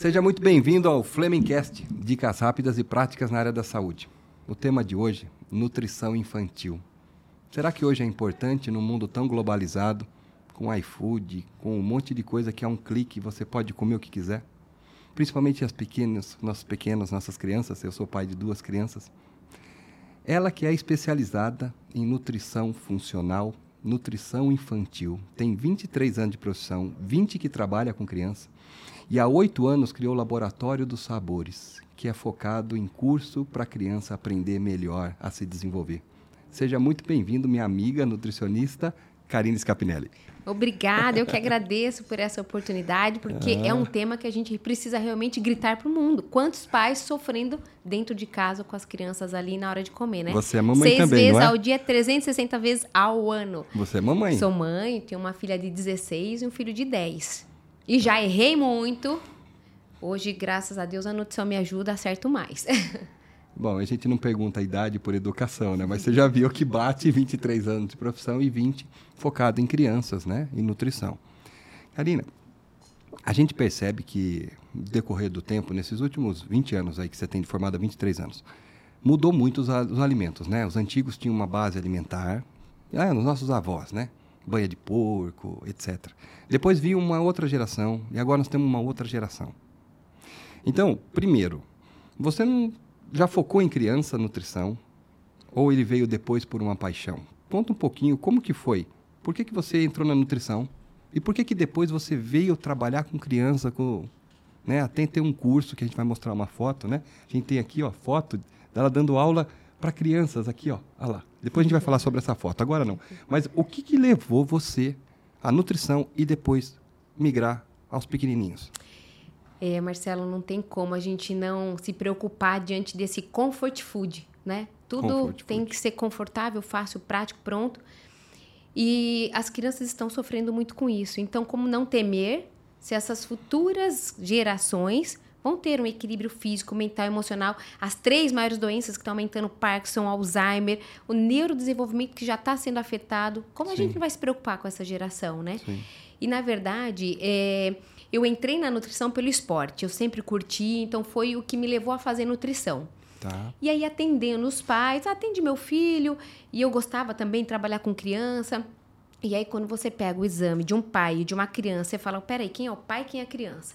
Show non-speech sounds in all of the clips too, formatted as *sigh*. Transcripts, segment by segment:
Seja muito bem-vindo ao Flemingcast, dicas rápidas e práticas na área da saúde. O tema de hoje, nutrição infantil. Será que hoje é importante num mundo tão globalizado, com iFood, com um monte de coisa que a um clique você pode comer o que quiser? Principalmente as pequenas, nossos pequenos, nossas crianças, eu sou pai de duas crianças. Ela que é especializada em nutrição funcional, nutrição infantil, tem 23 anos de profissão, 20 que trabalha com criança e há oito anos criou o Laboratório dos Sabores, que é focado em curso para a criança aprender melhor a se desenvolver. Seja muito bem-vindo, minha amiga nutricionista Karine Scapinelli. Obrigada, eu que *laughs* agradeço por essa oportunidade, porque ah. é um tema que a gente precisa realmente gritar para o mundo. Quantos pais sofrendo dentro de casa com as crianças ali na hora de comer, né? Você é mamãe Seis também, vezes não é? ao dia, 360 vezes ao ano. Você é mamãe. Sou mãe, tenho uma filha de 16 e um filho de 10. E já errei muito. Hoje, graças a Deus, a nutrição me ajuda, acerto mais. *laughs* Bom, a gente não pergunta a idade por educação, né? Mas você já viu que bate *laughs* 23 anos de profissão e 20 focado em crianças, né? Em nutrição. Karina, a gente percebe que, no decorrer do tempo, nesses últimos 20 anos aí que você tem de formada 23 anos, mudou muito os, os alimentos, né? Os antigos tinham uma base alimentar, ah, nos nossos avós, né? Banha de porco, etc. Depois viu uma outra geração e agora nós temos uma outra geração. Então, primeiro, você não já focou em criança nutrição ou ele veio depois por uma paixão? Conta um pouquinho como que foi. Por que, que você entrou na nutrição? E por que que depois você veio trabalhar com criança, com, né? Até tem um curso que a gente vai mostrar uma foto, né? A gente tem aqui, ó, foto dela dando aula para crianças aqui, ó. Olha lá. Depois a gente vai falar sobre essa foto, agora não. Mas o que, que levou você à nutrição e depois migrar aos pequenininhos? É, Marcelo, não tem como a gente não se preocupar diante desse comfort food, né? Tudo comfort tem food. que ser confortável, fácil, prático, pronto. E as crianças estão sofrendo muito com isso. Então, como não temer se essas futuras gerações vão ter um equilíbrio físico, mental e emocional. As três maiores doenças que estão aumentando, Parkinson, Alzheimer, o neurodesenvolvimento que já está sendo afetado. Como Sim. a gente vai se preocupar com essa geração, né? Sim. E, na verdade, é, eu entrei na nutrição pelo esporte. Eu sempre curti, então foi o que me levou a fazer nutrição. Tá. E aí, atendendo os pais, atende meu filho, e eu gostava também de trabalhar com criança. E aí, quando você pega o exame de um pai e de uma criança, você fala: peraí, quem é o pai e quem é a criança?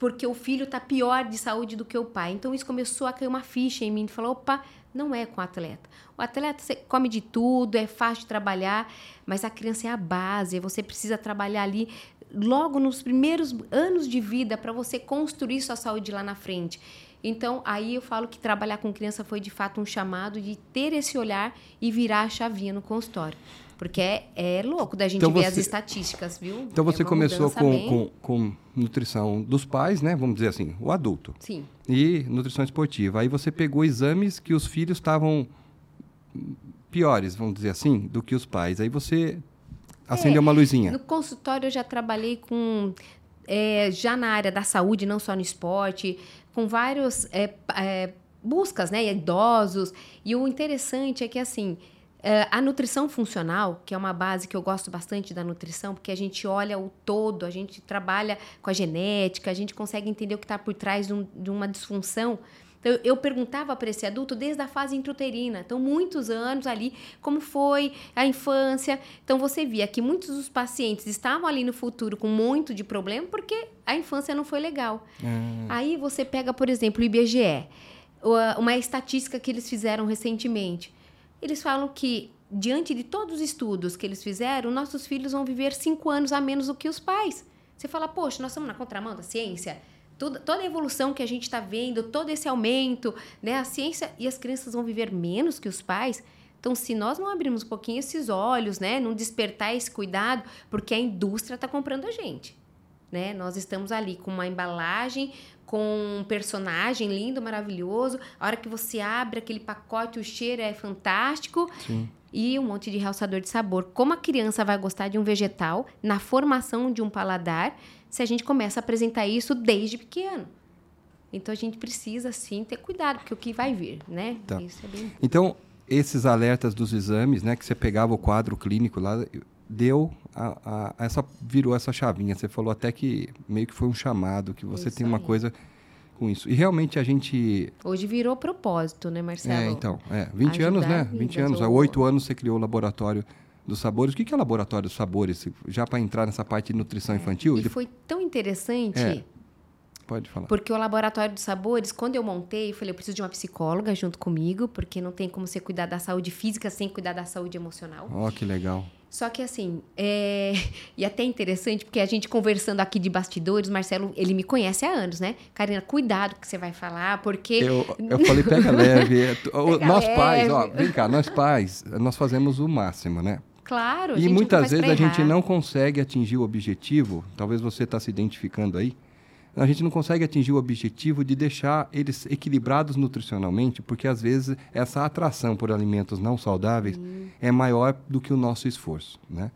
Porque o filho está pior de saúde do que o pai. Então isso começou a cair uma ficha em mim, de opa, não é com o atleta. O atleta come de tudo, é fácil de trabalhar, mas a criança é a base, você precisa trabalhar ali logo nos primeiros anos de vida para você construir sua saúde lá na frente. Então, aí eu falo que trabalhar com criança foi de fato um chamado de ter esse olhar e virar a chavinha no consultório. Porque é, é louco da gente então ver as estatísticas, viu? Então você é começou com, bem... com, com, nutrição dos pais, né? Vamos dizer assim, o adulto. Sim. E nutrição esportiva. Aí você pegou exames que os filhos estavam piores, vamos dizer assim, do que os pais. Aí você acendeu é, uma luzinha. No consultório eu já trabalhei com é, já na área da saúde, não só no esporte, com vários é, é, buscas, né, idosos. E o interessante é que assim Uh, a nutrição funcional, que é uma base que eu gosto bastante da nutrição, porque a gente olha o todo, a gente trabalha com a genética, a gente consegue entender o que está por trás de, um, de, uma disfunção. Então, eu perguntava para esse adulto desde a fase intrauterina, então, muitos anos ali, como foi a infância. Então, você via que muitos dos pacientes estavam ali no futuro com muito de problema porque a infância não foi legal. Hum. Aí você pega, por exemplo, o IBGE, uma estatística que eles fizeram recentemente eles falam que, diante de todos os estudos que eles fizeram, nossos filhos vão viver cinco anos a menos do que os pais. Você fala, poxa, nós estamos na contramão da ciência? Toda, toda a evolução que a gente está vendo, todo esse aumento, né? A ciência e as crianças vão viver menos que os pais. Então, se nós não abrirmos um pouquinho esses olhos, né? Não despertar esse cuidado, porque a indústria está comprando a gente. Né? Nós estamos ali com uma embalagem, com um personagem lindo, maravilhoso. A hora que você abre aquele pacote, o cheiro é fantástico. Sim. E um monte de realçador de sabor. Como a criança vai gostar de um vegetal na formação de um paladar se a gente começa a apresentar isso desde pequeno? Então a gente precisa sim ter cuidado, porque o que vai vir, né? Tá. Isso é bem... Então, esses alertas dos exames, né, que você pegava o quadro clínico lá, deu a, a, essa virou essa chavinha. Você falou até que meio que foi um chamado, que você Isso tem uma aí. coisa com isso. E realmente a gente. Hoje virou propósito, né, Marcelo? É, então, é, 20 Ajudar anos, né? vidas, 20 anos. Há oito anos você criou o laboratório dos sabores. O que é o laboratório dos sabores? Já para entrar nessa parte de nutrição infantil? E foi tão interessante. É. Pode falar. Porque o Laboratório dos Sabores, quando eu montei, eu falei, eu preciso de uma psicóloga junto comigo, porque não tem como você cuidar da saúde física sem cuidar da saúde emocional. Ó, que legal. Só que assim, é... *laughs* e até interessante, porque a gente conversando aqui de bastidores, Marcelo, ele me conhece há anos, né? Karina, cuidado que você vai falar, porque... Eu, eu falei, pega leve. *laughs* Pega nós pais, leve. ó, vem cá, nós pais, nós fazemos o máximo, né? Claro, a E muitas vezes a gente não consegue atingir o objetivo, talvez você está se identificando aí, a gente não consegue atingir o objetivo de deixar eles equilibrados nutricionalmente, porque às vezes essa atração por alimentos não saudáveis é maior do que o nosso esforço, né?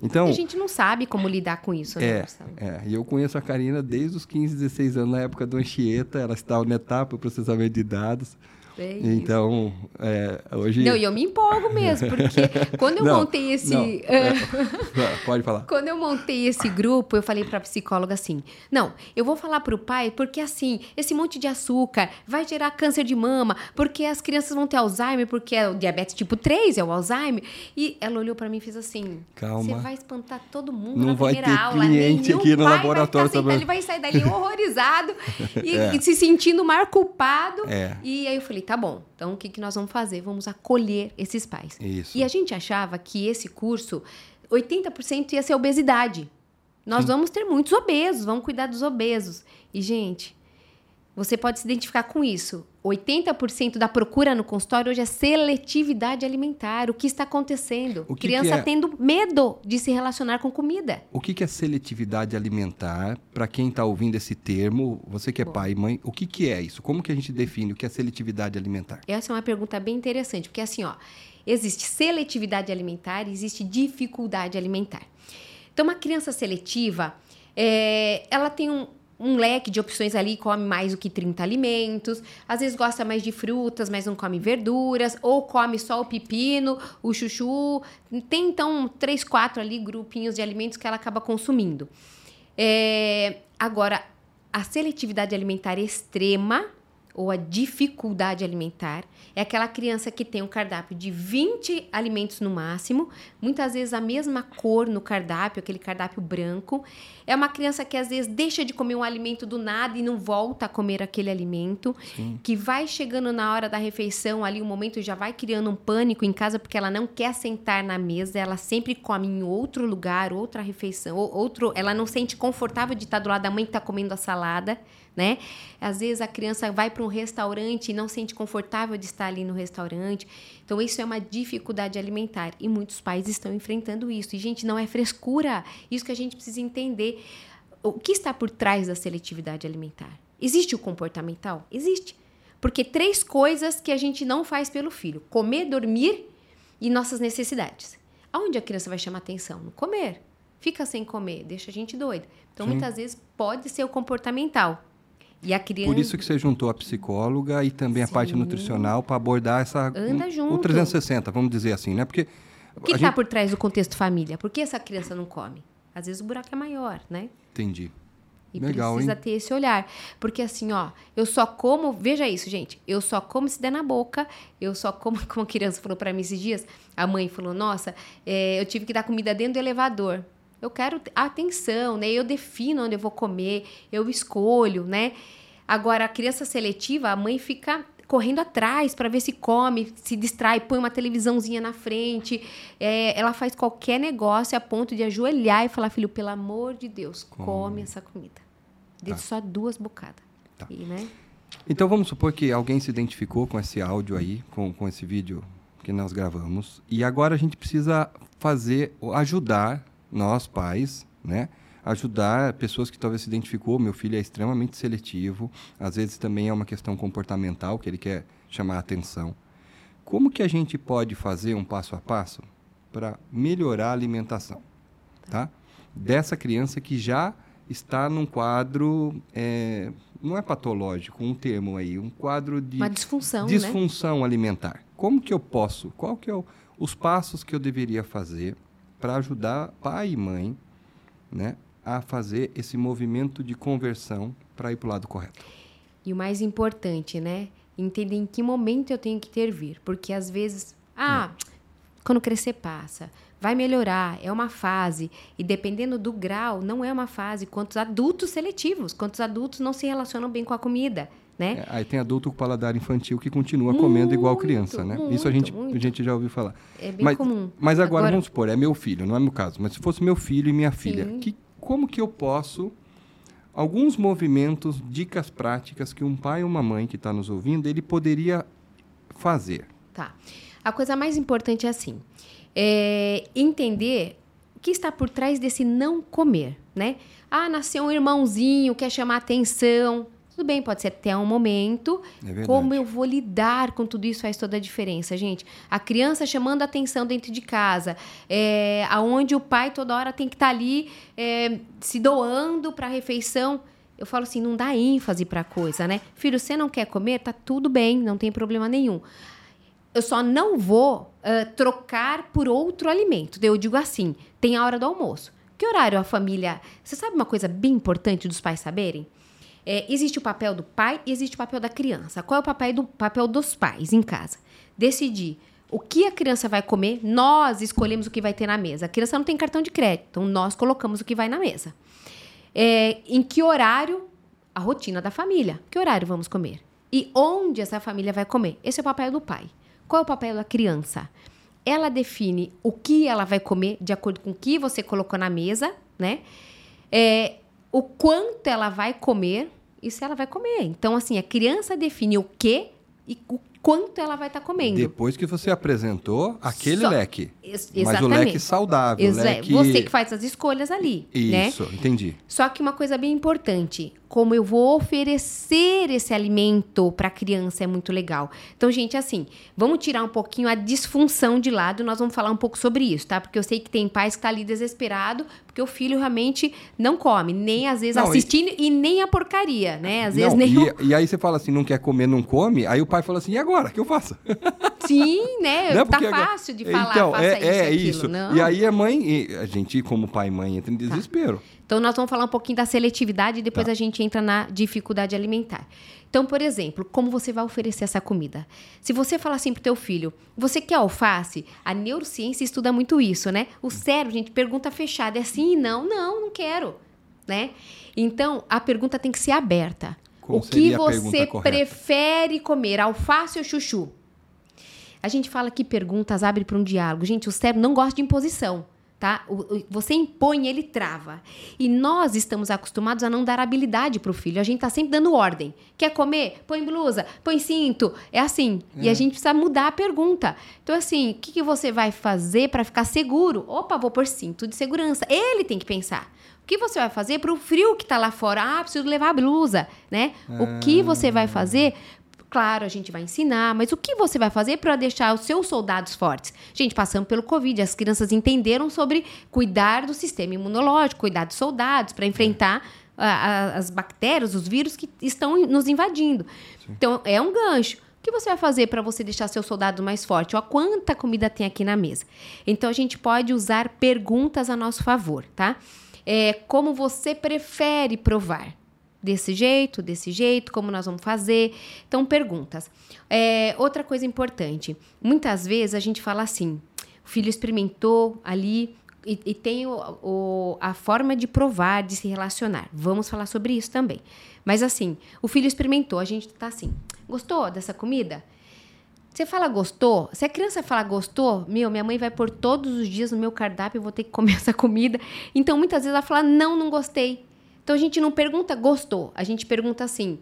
Então, a gente não sabe como lidar com isso, né, é, é, e eu conheço a Karina desde os 15, 16 anos, na época do Anchieta, ela estava na etapa do processamento de dados. É. Então, é, hoje. Não, e eu me empolgo mesmo, porque quando eu *laughs* Não, montei esse. não, *laughs* é, *laughs* Pode falar. Quando eu montei esse grupo, eu falei pra psicóloga assim: não, eu vou falar pro pai porque assim, esse monte de açúcar vai gerar câncer de mama, porque as crianças vão ter Alzheimer, porque é o diabetes tipo 3, é o Alzheimer. E ela olhou pra mim e fez assim: Calma. Você vai espantar todo mundo Não na vai primeira ter aula. cliente Nenhum aqui no laboratório ele vai sair dali horrorizado e, É. e se sentindo mais culpado. É. E aí eu falei: tá bom, então o que, que nós vamos fazer? Vamos acolher esses pais. Isso. E a gente achava que esse curso, 80% ia ser obesidade. Nós vamos ter muitos obesos, vamos cuidar dos obesos. E, gente, você pode se identificar com isso. 80% da procura no consultório hoje é seletividade alimentar. O que está acontecendo? Que Criança que é? tendo medo de se relacionar com comida. O que, que é seletividade alimentar? Para quem está ouvindo esse termo, você que é Bom. pai e mãe, o que, que é isso? Como que a gente define o que é seletividade alimentar? Essa é uma pergunta bem interessante, porque assim, ó, existe seletividade alimentar e existe dificuldade alimentar. Então, uma criança seletiva, é, ela tem um, um leque de opções ali, come mais do que 30 alimentos, às vezes gosta mais de frutas, mas não come verduras, ou come só o pepino, o chuchu. Tem então três, quatro ali grupinhos de alimentos que ela acaba consumindo. É, agora, a seletividade alimentar extrema ou a dificuldade alimentar é aquela criança que tem um cardápio de 20 alimentos no máximo, muitas vezes a mesma cor no cardápio, aquele cardápio branco. É uma criança que às vezes deixa de comer um alimento do nada e não volta a comer aquele alimento, que vai chegando na hora da refeição ali, o momento já vai criando um pânico em casa porque ela não quer sentar na mesa, ela sempre come em outro lugar, outra refeição, ou- outro, ela não sente confortável de estar do lado da mãe que está comendo a salada, né? Às vezes a criança vai para um restaurante e não sente confortável de estar ali no restaurante. Então isso é uma dificuldade alimentar e muitos pais estão enfrentando isso. E gente, não é frescura. Isso que a gente precisa entender. O que está por trás da seletividade alimentar? Existe o comportamental? Existe. Porque três coisas que a gente não faz pelo filho: comer, dormir e nossas necessidades. Aonde a criança vai chamar atenção? No comer. Fica sem comer, deixa a gente doida. Então, Sim. muitas vezes pode ser o comportamental. E a criança. Por isso que você juntou a psicóloga e também a parte Sim. nutricional para abordar essa Anda o junto. 360, vamos dizer assim, né? Porque O que está gente... por trás do contexto família? Por que essa criança não come? Às vezes o buraco é maior, né? entendi. E Legal, precisa hein? ter esse olhar. Porque assim, ó, eu só como. Veja isso, gente. Eu só como se der na boca. Eu só como. *laughs* Como a criança falou pra mim esses dias, a mãe falou: Nossa, é, eu tive que dar comida dentro do elevador. Eu quero atenção, né? Eu defino onde eu vou comer, eu escolho, né? Agora, a criança seletiva, a mãe fica correndo atrás para ver se come, se distrai, põe uma televisãozinha na frente. É, ela faz qualquer negócio a ponto de ajoelhar e falar, filho, pelo amor de Deus, come, essa comida. Dê só duas bocadas. Tá. E, né? Então vamos supor que alguém se identificou com esse áudio aí, com, com esse vídeo que nós gravamos, e agora a gente precisa fazer, ajudar nós pais, né? Ajudar pessoas que talvez se identificou, meu filho é extremamente seletivo, às vezes também é uma questão comportamental que ele quer chamar a atenção. Como que a gente pode fazer um passo a passo para melhorar a alimentação, tá? Dessa criança que já está num quadro, é, não é patológico, um termo aí, um quadro de Uma disfunção, né? disfunção alimentar. Como que eu posso? Qual que é o, os passos que eu deveria fazer para ajudar pai e mãe né, a fazer esse movimento de conversão para ir para o lado correto. E o mais importante, né? Entender em que momento eu tenho que intervir. Porque às vezes, ah, é. quando crescer passa, vai melhorar, é uma fase. E dependendo do grau, não é uma fase. Quantos adultos seletivos, quantos adultos não se relacionam bem com a comida. Né? É, aí tem adulto com paladar infantil que continua muito, comendo igual criança, né? Muito, Isso a gente, a gente já ouviu falar. É bem mas, comum. Mas agora, agora, vamos supor, é meu filho, não é meu caso. Mas se fosse meu filho e minha filha, que, como que eu posso... Alguns movimentos, dicas práticas que um pai ou uma mãe que está nos ouvindo, ele poderia fazer. Tá. A coisa mais importante é assim, é entender o que está por trás desse não comer, né? Ah, nasceu um irmãozinho, quer chamar atenção, tudo bem, pode ser até um momento. É Como eu vou lidar com tudo isso faz toda a diferença, gente. A criança chamando a atenção dentro de casa, é, aonde o pai toda hora tem que estar tá ali é, se doando para a refeição. Eu falo assim, não dá ênfase para a coisa, né? Filho, você não quer comer? Tá tudo bem, não tem problema nenhum. Eu só não vou uh, trocar por outro alimento. Eu digo assim, tem a hora do almoço. Que horário a família... Você sabe uma coisa bem importante dos pais saberem? É, existe o papel do pai e existe o papel da criança. Qual é o papel, do, papel dos pais em casa? Decidir o que a criança vai comer, nós escolhemos o que vai ter na mesa. A criança não tem cartão de crédito, então nós colocamos o que vai na mesa. É, em que horário? A rotina da família. Que horário vamos comer? E onde essa família vai comer? Esse é o papel do pai. Qual é o papel da criança? Ela define o que ela vai comer de acordo com o que você colocou na mesa, né? É, o quanto ela vai comer isso ela vai comer. Então, assim, a criança define o que e o quanto ela vai estar tá comendo. Depois que você apresentou aquele Só, leque. Ex mas o leque saudável. Ex leque... Você que faz as escolhas ali. Né? Isso, né? entendi. Só que uma coisa bem importante: como eu vou oferecer esse alimento para a criança é muito legal. Então, gente, assim, vamos tirar um pouquinho a disfunção de lado, nós vamos falar um pouco sobre isso, tá? Porque eu sei que tem pais que tá ali desesperado porque o filho realmente não come, nem às vezes não, assistindo e... e... nem a porcaria, né? Às vezes não, nem. E, e, aí você fala assim, não quer comer, não come, aí o pai fala assim, e agora? O que eu faço? *laughs* Sim, né? Não, tá fácil de falar, então, faça é, isso. É aquilo, isso. Não. E aí a mãe, a gente, como pai e mãe, entra em tá. desespero. Tá. Então, nós vamos falar um pouquinho da seletividade e depois tá. a gente entra na dificuldade alimentar. Então, por exemplo, como você vai oferecer essa comida? Se você falar assim pro teu filho, você quer alface? A neurociência estuda muito isso, né? O cérebro, gente, pergunta fechada, é sim, não, não, não quero, né? Então, a pergunta tem que ser aberta. Qual o que você prefere comer, alface ou chuchu? A gente fala que perguntas abrem para um diálogo. Gente, o cérebro não gosta de imposição tá? Você impõe, ele trava. E nós estamos acostumados a não dar habilidade para o filho. A gente está sempre dando ordem. Quer comer? Põe blusa, põe cinto. É assim. É. E a é. gente precisa mudar a pergunta. Então, assim, o que, que você vai fazer para ficar seguro? Opa, vou pôr cinto de segurança. Ele tem que pensar. O que você vai fazer para o frio que está lá fora? Ah, preciso levar a blusa, né? O que você vai fazer Claro, a gente vai ensinar, mas o que você vai fazer para deixar os seus soldados fortes? Gente, passando pelo Covid, as crianças entenderam sobre cuidar do sistema imunológico, cuidar dos soldados para enfrentar a, a, as bactérias, os vírus que estão nos invadindo. Sim. Então, é um gancho. O que você vai fazer para você deixar seu soldado mais forte? Ó, quanta comida tem aqui na mesa? Então, a gente pode usar perguntas a nosso favor, tá? É, como você prefere provar? Desse jeito, desse jeito, como nós vamos fazer. Então, perguntas. É, outra coisa importante: muitas vezes a gente fala assim, o filho experimentou ali. E, e tem o, o, a forma de provar, de se relacionar. Vamos falar sobre isso também. Mas assim, o filho experimentou, a gente tá assim, gostou dessa comida? Você fala gostou? Se a criança fala gostou, meu, minha mãe vai pôr todos os dias no meu cardápio, eu vou ter que comer *laughs* essa comida. Então, muitas vezes ela fala, não, não gostei. Então a gente não pergunta gostou, a gente pergunta assim: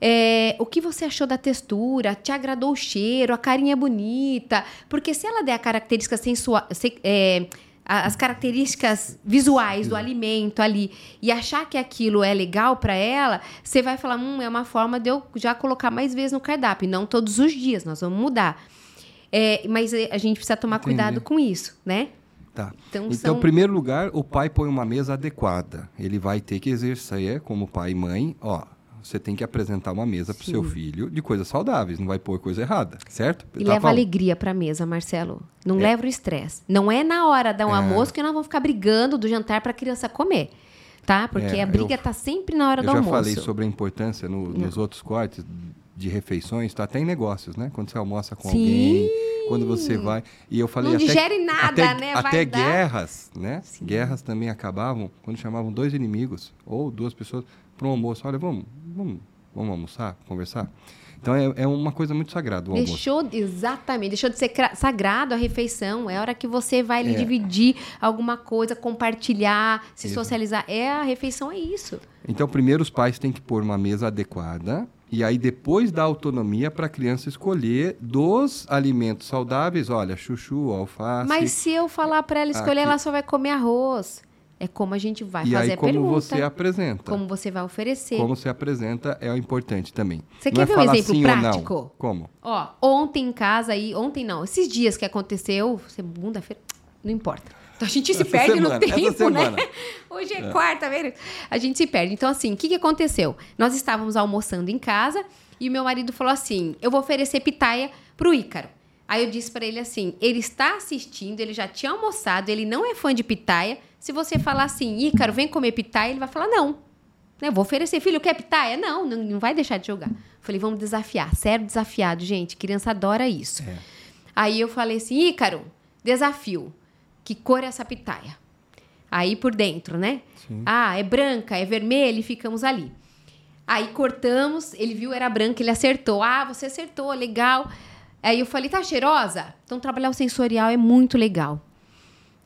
é, o que você achou da textura? Te agradou o cheiro? A carinha é bonita? Porque se ela der a característica sensual, é, as características visuais do alimento ali e achar que aquilo é legal para ela, você vai falar, hum, é uma forma de eu já colocar mais vezes no cardápio, não todos os dias, nós vamos mudar. É, mas a gente precisa tomar Entendi. cuidado com isso, né? Tá. Então, então são... em primeiro lugar, o pai põe uma mesa adequada. Ele vai ter que exercer como pai e mãe, ó, você tem que apresentar uma mesa para o seu filho de coisas saudáveis, não vai pôr coisa errada, certo? E tá leva falando. alegria para a mesa, Marcelo. Não é. leva o estresse. Não é na hora do é. almoço que nós vamos ficar brigando do jantar para a criança comer. Tá? Porque é, a briga está sempre na hora do almoço. Eu já falei sobre a importância no, nos outros cortes de refeições, tá até em negócios, né? Quando você almoça com Sim. alguém, quando você vai. E eu falei não até, digere nada, até, né? Até guerras, né? Sim. Guerras também acabavam quando chamavam dois inimigos ou duas pessoas para um almoço. Olha, vamos, vamos, vamos almoçar, conversar. Então é, é uma coisa muito sagrada o deixou, almoço. Exatamente, deixou de ser sagrado a refeição. É a hora que você vai é. dividir alguma coisa, compartilhar, se socializar. É a refeição, é isso. Então, primeiro os pais têm que pôr uma mesa adequada e aí depois dá autonomia para a criança escolher dos alimentos saudáveis, olha, chuchu, alface. Mas se eu falar para ela escolher, aqui. ela só vai comer arroz. É como a gente vai e fazer aí, como pergunta. você apresenta. Como você vai oferecer. Como você apresenta é o importante também. Você não quer é ver um exemplo prático? Como? Ó, ontem em casa aí, ontem não, esses dias que aconteceu, segunda-feira, não importa. Então a gente se essa perde semana, no tempo, né? Hoje é, é. quarta, feira a gente se perde. Então, assim, o que, que aconteceu? Nós estávamos almoçando em casa e o meu marido falou assim: eu vou oferecer pitaia pro Ícaro. Aí eu disse para ele assim: ele está assistindo, ele já tinha almoçado, ele não é fã de pitaia. Se você falar assim, Ícaro, vem comer pitaia, ele vai falar: não. Eu vou oferecer, filho, quer pitaia? Não, não, não vai deixar de jogar. Falei, vamos desafiar. Sério desafiado, gente. Criança adora isso. É. Aí eu falei assim, Ícaro, desafio que cor é essa pitaia? Aí por dentro, né? Sim. Ah, é branca, é vermelha e ficamos ali. Aí cortamos, ele viu, era branca, ele acertou. Ah, você acertou, legal. Aí eu falei, tá cheirosa? Então trabalhar o sensorial é muito legal.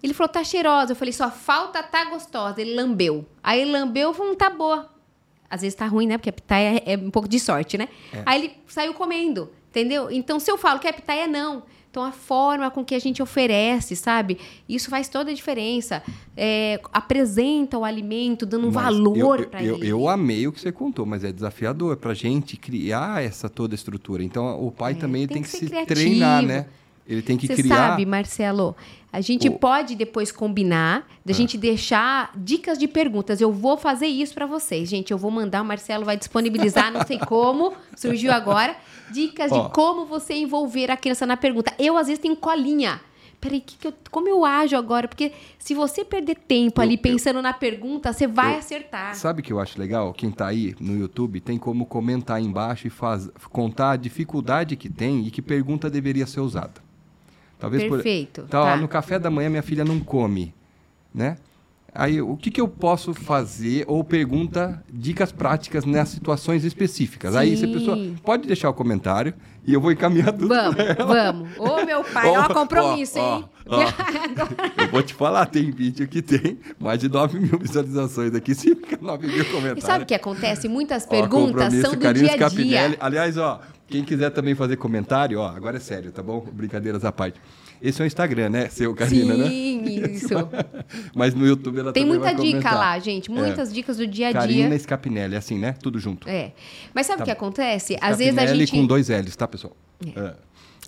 Ele falou, tá cheirosa. Eu falei, só falta tá gostosa. Ele lambeu. Aí ele lambeu, falou, tá boa. Às vezes tá ruim, né? Porque a pitaia é um pouco de sorte, né? É. Aí ele saiu comendo, entendeu? Então, se eu falo que a pitaia não, então, a forma com que a gente oferece, sabe? Isso faz toda a diferença. É, apresenta o alimento, dando um valor para ele. Eu amei o que você contou, mas é desafiador para a gente criar essa toda estrutura. Então, o pai é, também tem, tem que, que se criativo. treinar, né? Ele tem que Você criar. Você sabe, Marcelo, a gente o... pode depois combinar, da ah. gente deixar dicas de perguntas. Eu vou fazer isso para vocês, gente. Eu vou mandar, o Marcelo vai disponibilizar, não sei como, surgiu agora, dicas de como você envolver a criança na pergunta. Eu às vezes tenho colinha. Peraí, que que eu, como eu ajo agora? Porque se você perder tempo ali pensando na pergunta, você vai eu, acertar. Sabe o que eu acho legal? Quem está aí no YouTube tem como comentar aí embaixo e faz, contar a dificuldade que tem e que pergunta deveria ser usada. Talvez Perfeito. Por... Tá, tá. No café da manhã minha filha não come, né? Aí, o que, que eu posso fazer? Ou pergunta dicas práticas nas situações específicas. Sim. Aí, se a pessoa pode deixar o comentário e eu vou encaminhar tudo. Vamos, vamos. Ô, meu pai, é um *laughs* compromisso, hein? Ó, eu vou te falar, tem vídeo que tem mais de 9 mil visualizações aqui, se fica 9 mil comentários. E sabe o que acontece? Muitas perguntas são do dia a dia. Capinelli. Aliás, ó, quem quiser também fazer comentário, ó, agora é sério, tá bom? Brincadeiras à parte. Esse é o Instagram, né? Seu, Karina, Sim, né? Sim, *laughs* isso. *laughs* Mas no YouTube ela Tem muita dica lá, gente. Muitas é. dicas do dia a dia. Karina Scapinelli, assim, né? Tudo junto. É. Mas sabe o tá. que acontece? Às vezes a gente... com dois L's, tá, pessoal? É.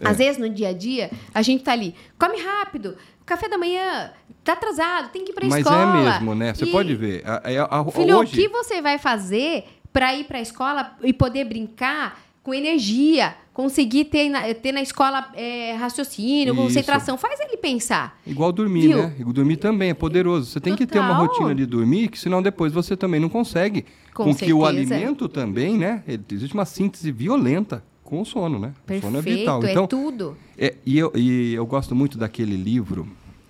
É. Às vezes, no dia a dia, a gente tá ali, come rápido, café da manhã, tá atrasado, tem que ir pra Mas escola. Mas é mesmo, né? Você e... pode ver. A, a, a, Filho, hoje... o que você vai fazer para ir pra escola e poder brincar com energia, conseguir ter na, ter na escola é, raciocínio, Isso. concentração, faz ele pensar. Igual dormir, Viu? né? Dormir também é poderoso. Você tem Total. que ter uma rotina de dormir, que senão depois você também não consegue. Com, com que o alimento também, né? Existe uma síntese violenta com o sono, né? Perfeito, o sono é vital. É então, tudo. É, e, eu, e eu gosto muito daquele livro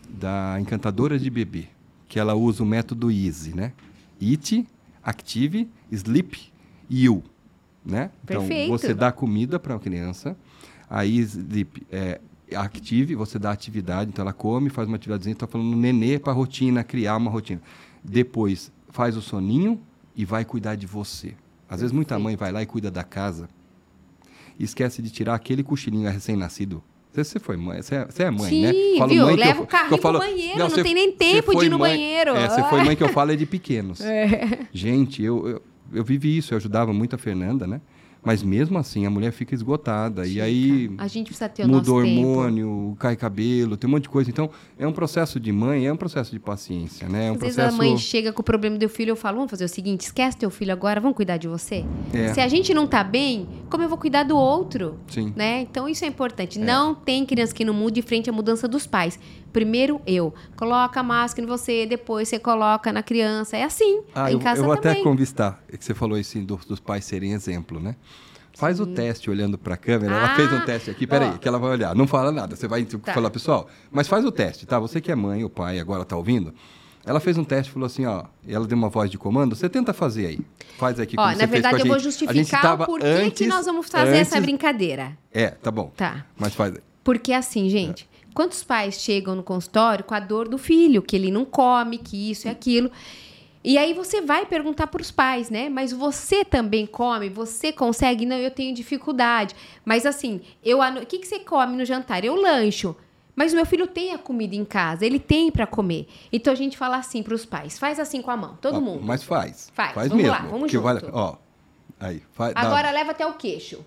da Encantadora de Bebê, que ela usa o método EASY, né? Eat, Active, Sleep, You. Né? Então, você dá comida para a criança, aí é, active, você dá atividade, então ela come, faz uma atividadezinha, está falando nenê para rotina, criar uma rotina. Depois, faz o soninho e vai cuidar de você. Às Perfeito. vezes, muita mãe vai lá e cuida da casa e esquece de tirar aquele cochilinho recém-nascido você foi mãe, você é, você é mãe, Sim, né? Falo viu? Mãe Leva o carrinho eu falo, pro banheiro, não, não tem nem tempo de ir no mãe, banheiro. É, você foi mãe que eu falo é de pequenos. *laughs* É. Gente, eu, eu, eu vivi isso, eu ajudava muito a Fernanda, né? Mas mesmo assim a mulher fica esgotada. Fica. E aí. A gente precisa ter o muda o hormônio, tempo. cai cabelo, tem um monte de coisa. Então, é um processo de mãe, é um processo de paciência, né? É um Às processo... vezes a mãe chega com o problema do filho, eu falo, vamos fazer o seguinte, esquece teu filho agora, vamos cuidar de você. É. Se a gente não tá bem, como eu vou cuidar do outro? Sim. Né? Então isso é importante. É. Não tem criança que não mude frente à mudança dos pais. Primeiro eu. Coloca a máscara em você, depois você coloca na criança. É assim. Ah, em eu, casa eu vou também. até convistar, que você falou assim, dos, dos pais serem exemplo, né? Faz Sim. o teste olhando para a câmera. Ah, ela fez um ah, teste aqui. Peraí, que ela vai olhar. Não fala nada. Você vai tá. falar, pessoal. Mas faz o teste, tá? Você que é mãe ou pai agora está ouvindo. Ela fez um teste e falou assim, ó. Ela deu uma voz de comando. Você tenta fazer aí. Faz aqui. Ó, na verdade, eu vou justificar por que, que nós vamos fazer antes... essa brincadeira. É, tá bom. Tá. Mas faz aí. Porque assim, gente. Quantos pais chegam no consultório com a dor do filho, que ele não come, que isso e aquilo. E aí você vai perguntar para os pais, né? Mas você também come? Você consegue? Não, eu tenho dificuldade. Mas assim, eu o que, que você come no jantar? Eu lancho. Mas o meu filho tem a comida em casa, ele tem para comer. Então a gente fala assim para os pais: faz assim com a mão, todo mundo. Mas faz. Faz. Faz vamos mesmo. lá, vamos junto. Vale, ó, aí, faz, Agora dá. leva até o queixo.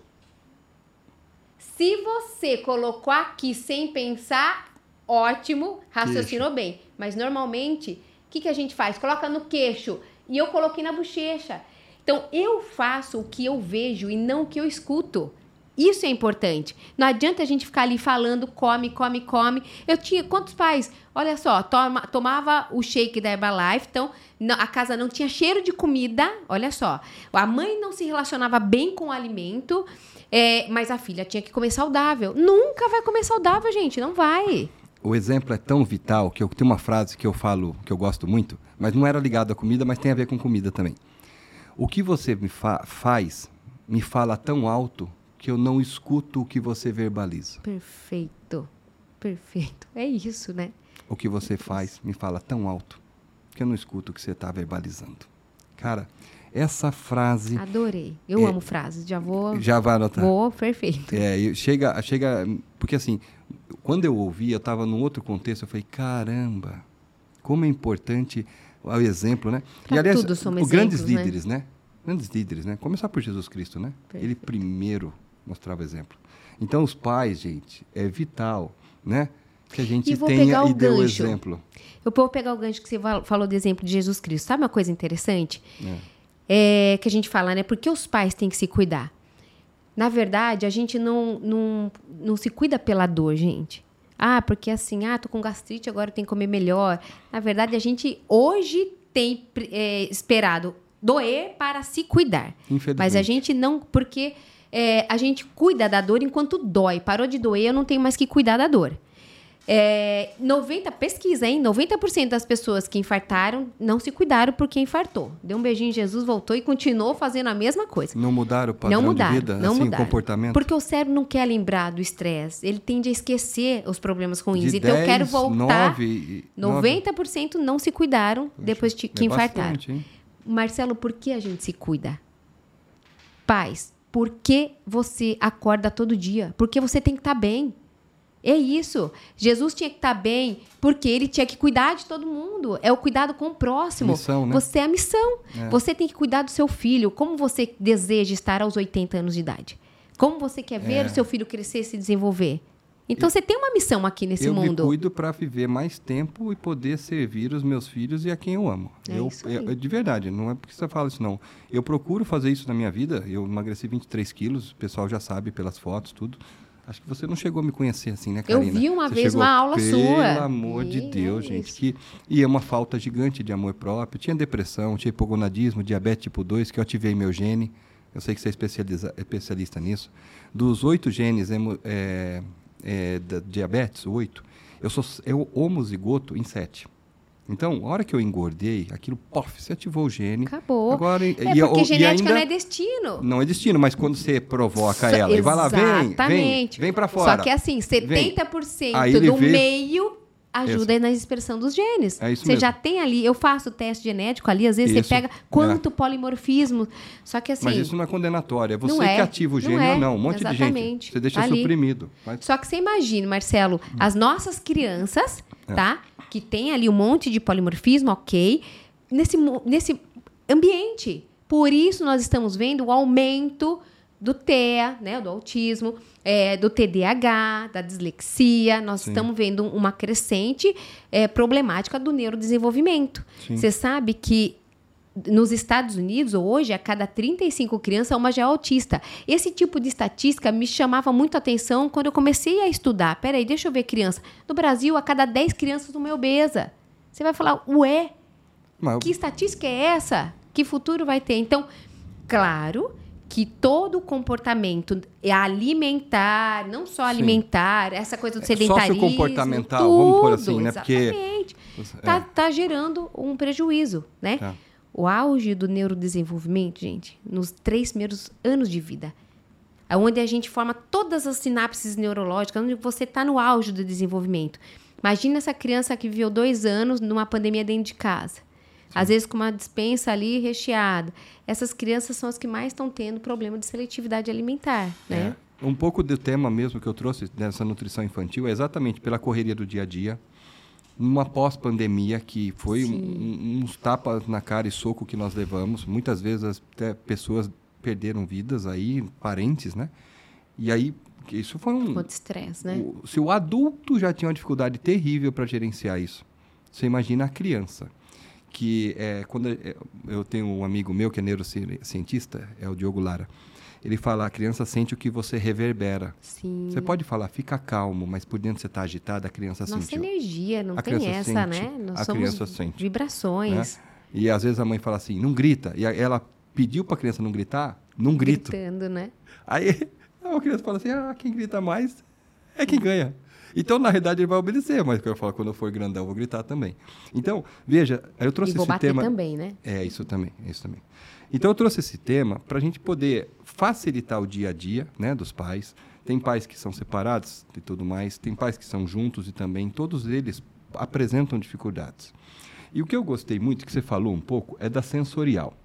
Se você colocou aqui sem pensar, ótimo, raciocinou bem. Mas normalmente que, que a gente faz? Coloca no queixo. E eu coloquei na bochecha. Então, eu faço o que eu vejo e não o que eu escuto. Isso é importante. Não adianta a gente ficar ali falando, come, come, come. Eu tinha quantos pais? Olha só, toma, tomava o shake da Herbalife, então não, a casa não tinha cheiro de comida. Olha só, a mãe não se relacionava bem com o alimento, é, mas a filha tinha que comer saudável. Nunca vai comer saudável, gente, não vai o exemplo é tão vital que eu tenho uma frase que eu falo que eu gosto muito, mas não era ligado à comida, mas tem a ver com comida também. O que você me fa faz me fala tão alto que eu não escuto o que você verbaliza. Perfeito. Perfeito. É isso, né? O que você faz me fala tão alto que eu não escuto o que você está verbalizando. Cara, essa frase. Adorei. Eu é, amo frases. Já vou. Já vai anotar. Vou, perfeito. É, chega, chega. Porque assim, quando eu ouvi, eu estava num outro contexto, eu falei, caramba, como é importante o exemplo, né? Pra e aliás, tudo somos os grandes exemplos, né? líderes, né? né? Grandes líderes, né? Começar por Jesus Cristo, né? Perfeito. Ele primeiro mostrava exemplo. Então, os pais, gente, é vital, né? Que a gente tenha e dê o exemplo. Eu vou pegar o gancho que você falou do exemplo de Jesus Cristo. Sabe uma coisa interessante? É. é que a gente fala, né? Porque os pais têm que se cuidar. Na verdade, a gente não, não, não se cuida pela dor, gente. Ah, porque assim, ah, tô com gastrite, agora tem que comer melhor. Na verdade, a gente hoje tem é, esperado doer para se cuidar. Mas a gente não, porque é, a gente cuida da dor enquanto dói. Parou de doer, eu não tenho mais que cuidar da dor. É, 90, pesquisa, hein? 90% das pessoas que infartaram não se cuidaram porque infartou. Deu um beijinho em Jesus, voltou e continuou fazendo a mesma coisa. Não mudaram o padrão não mudaram, de vida, não assim, mudaram. o comportamento? Porque o cérebro não quer lembrar do estresse. Ele tende a esquecer os problemas ruins. De então 10, eu quero voltar. 9, 90% não se cuidaram Poxa, depois de, que é infartaram. Bastante, Marcelo, por que a gente se cuida? Pais, por que você acorda todo dia? Porque você tem que estar tá bem. É isso. Jesus tinha que estar bem, porque ele tinha que cuidar de todo mundo. É o cuidado com o próximo. Missão, né? Você é a missão. É. Você tem que cuidar do seu filho. Como você deseja estar aos 80 anos de idade? Como você quer ver é. o seu filho crescer e se desenvolver? Então eu, você tem uma missão aqui nesse eu mundo. Eu cuido para viver mais tempo e poder servir os meus filhos e a quem eu amo. É eu, eu, de verdade, não é porque você fala isso não. Eu procuro fazer isso na minha vida. Eu emagreci 23 quilos, o pessoal já sabe pelas fotos, tudo. Acho que você não chegou a me conhecer assim, né, Karina? Eu vi uma você vez chegou, uma aula pelo sua. Pelo amor de Deus, gente. Que, e é uma falta gigante de amor próprio. Tinha depressão, tinha hipogonadismo, diabetes tipo 2, que eu ativei meu gene. Eu sei que você é especialista nisso. Dos oito genes é, é, da diabetes, oito, eu sou eu homozigoto em sete. Então, a hora que eu engordei, aquilo, pof, você ativou o gene. Acabou. Agora, é e, porque e, genética e ainda, não é destino. Não é destino, mas quando você provoca ela e vai lá, vem, vem, vem para fora. Só que assim, 70% do vê, meio ajuda na expressão dos genes. É isso você mesmo. já tem ali, eu faço teste genético ali, às vezes isso. você pega quanto é. polimorfismo. Só que assim. Mas isso não é condenatório, é você é, que ativa o gene não é, ou não. Um monte exatamente. de gente. Você deixa ali. suprimido. Mas... Só que você imagine, Marcelo, hum. as nossas crianças, é. tá? que tem ali um monte de polimorfismo, ok, nesse, nesse ambiente. Por isso nós estamos vendo o aumento do TEA, né, do autismo, é, do TDAH, da dislexia. Nós Sim. estamos vendo uma crescente é, problemática do neurodesenvolvimento. Você sabe que nos Estados Unidos, hoje, a cada 35 crianças, uma já é autista. Esse tipo de estatística me chamava muito a atenção quando eu comecei a estudar. Peraí, deixa eu ver criança. No Brasil, a cada 10 crianças, uma é obesa. Você vai falar, ué, Mas, que estatística é essa? Que futuro vai ter? Então, claro que todo o comportamento é alimentar, não só alimentar, essa coisa do É, sedentarismo, sociocomportamental, tudo, vamos pôr assim, né? Porque- Exatamente. É. Tá, tá gerando um prejuízo, né? Tá. O auge do neurodesenvolvimento, gente, nos três primeiros anos de vida, é onde a gente forma todas as sinapses neurológicas, onde você está no auge do desenvolvimento. Imagina essa criança que viveu dois anos numa pandemia dentro de casa. Às vezes com uma dispensa ali recheada. Essas crianças são as que mais estão tendo problema de seletividade alimentar, né? É. Um pouco do tema mesmo que eu trouxe dessa nutrição infantil é exatamente pela correria do dia a dia, numa pós-pandemia que foi um- uns tapas na cara e soco que nós levamos. Muitas vezes até pessoas perderam vidas aí, parentes, né? E aí, isso foi um... Quanto estresse, né? o- se o adulto já tinha uma dificuldade terrível para gerenciar isso, você imagina a criança. Que é, quando é, eu tenho um amigo meu que é neurocientista, é o Diogo Lara. Ele fala: a criança sente o que você reverbera. Sim. Você pode falar, fica calmo, mas por dentro você está agitado, a criança Nossa sentiu. energia, não A tem essa, sente, né? Nós a criança sente, né? vibrações. E às vezes a mãe fala assim: não grita. E ela pediu para a criança não gritar, não grito. Gritando, né? Aí *laughs* a criança fala assim: ah, quem grita mais é quem ganha. Então, na realidade, ele vai obedecer, mas eu falo, quando eu for grandão, eu vou gritar também. Então, veja, eu trouxe E vou esse bater tema. também, né? É, isso também, isso também. Então, eu trouxe esse tema para a gente poder facilitar o dia a dia né, dos pais. Tem pais que são separados e tudo mais, tem pais que são juntos e também, todos eles apresentam dificuldades. E o que eu gostei muito, que você falou um pouco, é da sensorial.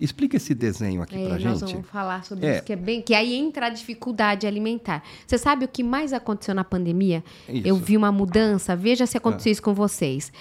Explica esse desenho aqui É, nós gente. vamos falar sobre É. isso, que é bem. Que aí entra a dificuldade alimentar. Você sabe o que mais aconteceu na pandemia? Isso. Eu vi uma mudança, veja se aconteceu isso com vocês.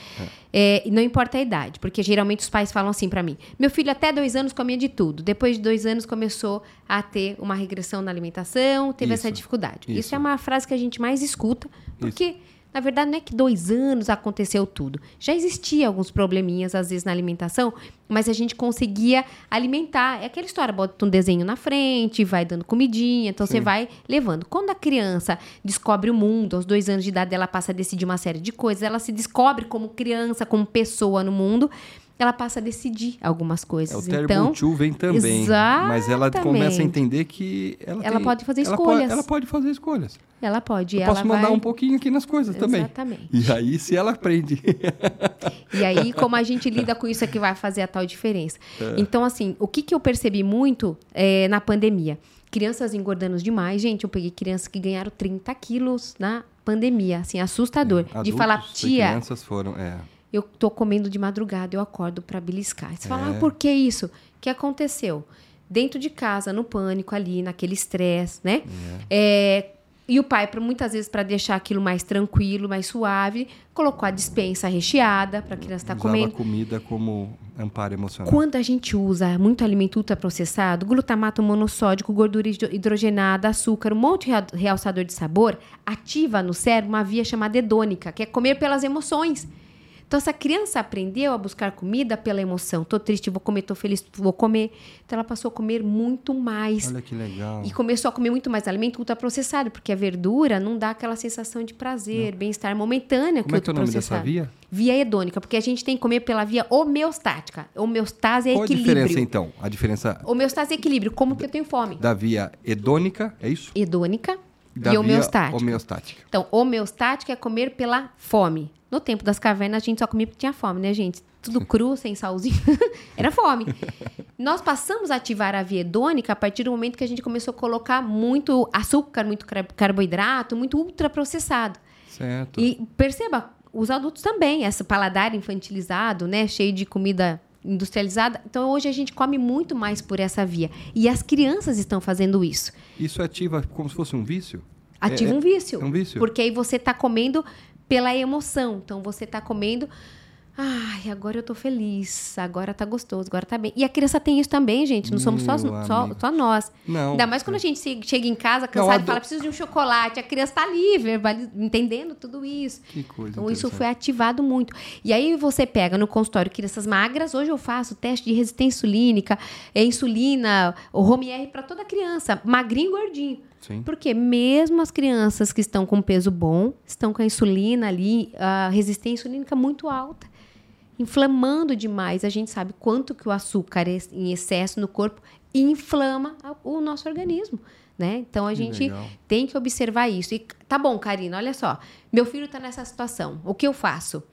É, e não importa a idade, porque geralmente os pais falam assim pra mim: meu filho até dois anos comia de tudo. Depois de dois anos começou a ter uma regressão na alimentação, teve essa Isso. dificuldade. Isso. Isso. é uma frase que a gente mais escuta, porque. Na verdade, não é que dois anos aconteceu tudo. Já existia alguns probleminhas, às vezes, na alimentação, mas a gente conseguia alimentar. É aquela história, bota um desenho na frente, vai dando comidinha, então você Sim. vai levando. Quando a criança descobre o mundo, aos dois anos de idade, ela passa a decidir uma série de coisas, ela se descobre como criança, como pessoa no mundo, ela passa a decidir algumas É, coisas. o Terrible então, Two vem também. Mas ela Exatamente. começa a entender que ela, Ela tem- pode fazer ela escolhas. Ela pode fazer escolhas. ela pode. Eu ela posso mandar vai... um pouquinho aqui nas coisas também. Exatamente. E aí, se ela aprende. *laughs* E aí, como a gente lida com isso é que vai fazer a tal diferença. Então, assim, o que, que eu percebi muito é, na pandemia? Crianças engordando demais. Gente, eu peguei crianças que ganharam 30 quilos na pandemia. Assim, assustador. de Adultos falar, e tia, crianças foram. É. eu tô comendo de madrugada, eu acordo para beliscar. Você fala, É. ah, por que isso? O que aconteceu? Dentro de casa, no pânico ali, naquele estresse, né? É, e o pai, pra, muitas vezes, para deixar aquilo mais tranquilo, mais suave, colocou a dispensa recheada para a criança estar Usava comendo. a comida como amparo emocional. Quando a gente usa muito alimento ultraprocessado, glutamato monossódico, gordura hidro- hidrogenada, açúcar, um monte de rea- realçador de sabor, ativa no cérebro uma via chamada hedônica, que é comer pelas emoções. Então, essa criança aprendeu a buscar comida pela emoção. Tô triste, vou comer, tô feliz, vou comer. Então, ela passou a comer muito mais. Olha que legal. E começou a comer muito mais alimento ultraprocessado, porque a verdura não dá aquela sensação de prazer, bem-estar momentâneo Como é que é o nome dessa via? Via hedônica, porque a gente tem que comer pela via homeostática. Homeostase é Qual a equilíbrio. diferença, então? A diferença Homeostase é equilíbrio. Como que eu tenho fome? da via hedônica, é isso? Hedônica Da e homeostática. homeostática. Então, homeostática é comer pela fome. No tempo das cavernas, a gente só comia porque tinha fome, né, gente? Tudo cru, sem salzinho. *laughs* Era fome. Nós passamos a ativar a via hedônica a partir do momento que a gente começou a colocar muito açúcar, muito car- carboidrato, muito ultraprocessado. Certo. E perceba, os adultos também, esse paladar infantilizado, né, cheio de comida industrializada. Então hoje a gente come muito mais por essa via. E as crianças estão fazendo isso. Isso ativa como se fosse um vício? Ativa É- um vício. é um vício? Porque aí você está comendo pela emoção. Então você está comendo Ai, agora eu tô feliz, agora tá gostoso, agora tá bem. E a criança tem isso também, gente. Não somos só, só, só nós. Não. Ainda mais quando a gente chega em casa cansado e fala, preciso de um chocolate. A criança tá ali, verbali- entendendo tudo isso. Que coisa Então, isso foi ativado muito. E aí você pega no consultório crianças magras. Hoje eu faço teste de resistência insulínica, é insulina, o Romier para toda criança, magrinho e gordinho. Sim. Porque mesmo as crianças que estão com peso bom, estão com a insulina ali, a resistência insulínica muito alta, inflamando demais. A gente sabe quanto que o açúcar em excesso no corpo inflama o nosso organismo, né? Então a gente legal. tem que observar isso. E tá bom, Karina, olha só. Meu filho tá nessa situação. O que eu faço?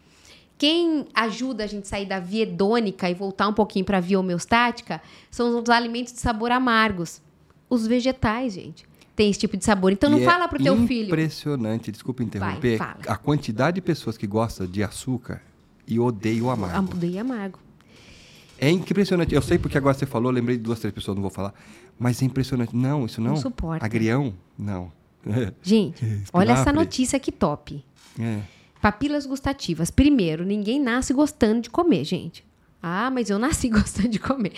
Quem ajuda a gente a sair da via hedônica e voltar um pouquinho para a via homeostática são os alimentos de sabor amargos. Os vegetais, gente. Tem esse tipo de sabor. Então não E fala é pro teu filho. Impressionante, desculpa interromper. fala. a quantidade de pessoas que gostam de açúcar e odeiam o amargo. Amudei amargo. É impressionante. Eu sei porque agora você falou, lembrei de duas, três pessoas, não vou falar. Mas é impressionante. Não, isso não. Não suporta. Agrião? Não. *laughs* Gente, olha essa notícia que top. É. Papilas gustativas. Primeiro, ninguém nasce gostando de comer, gente. Ah, mas eu nasci *laughs* gostando de comer.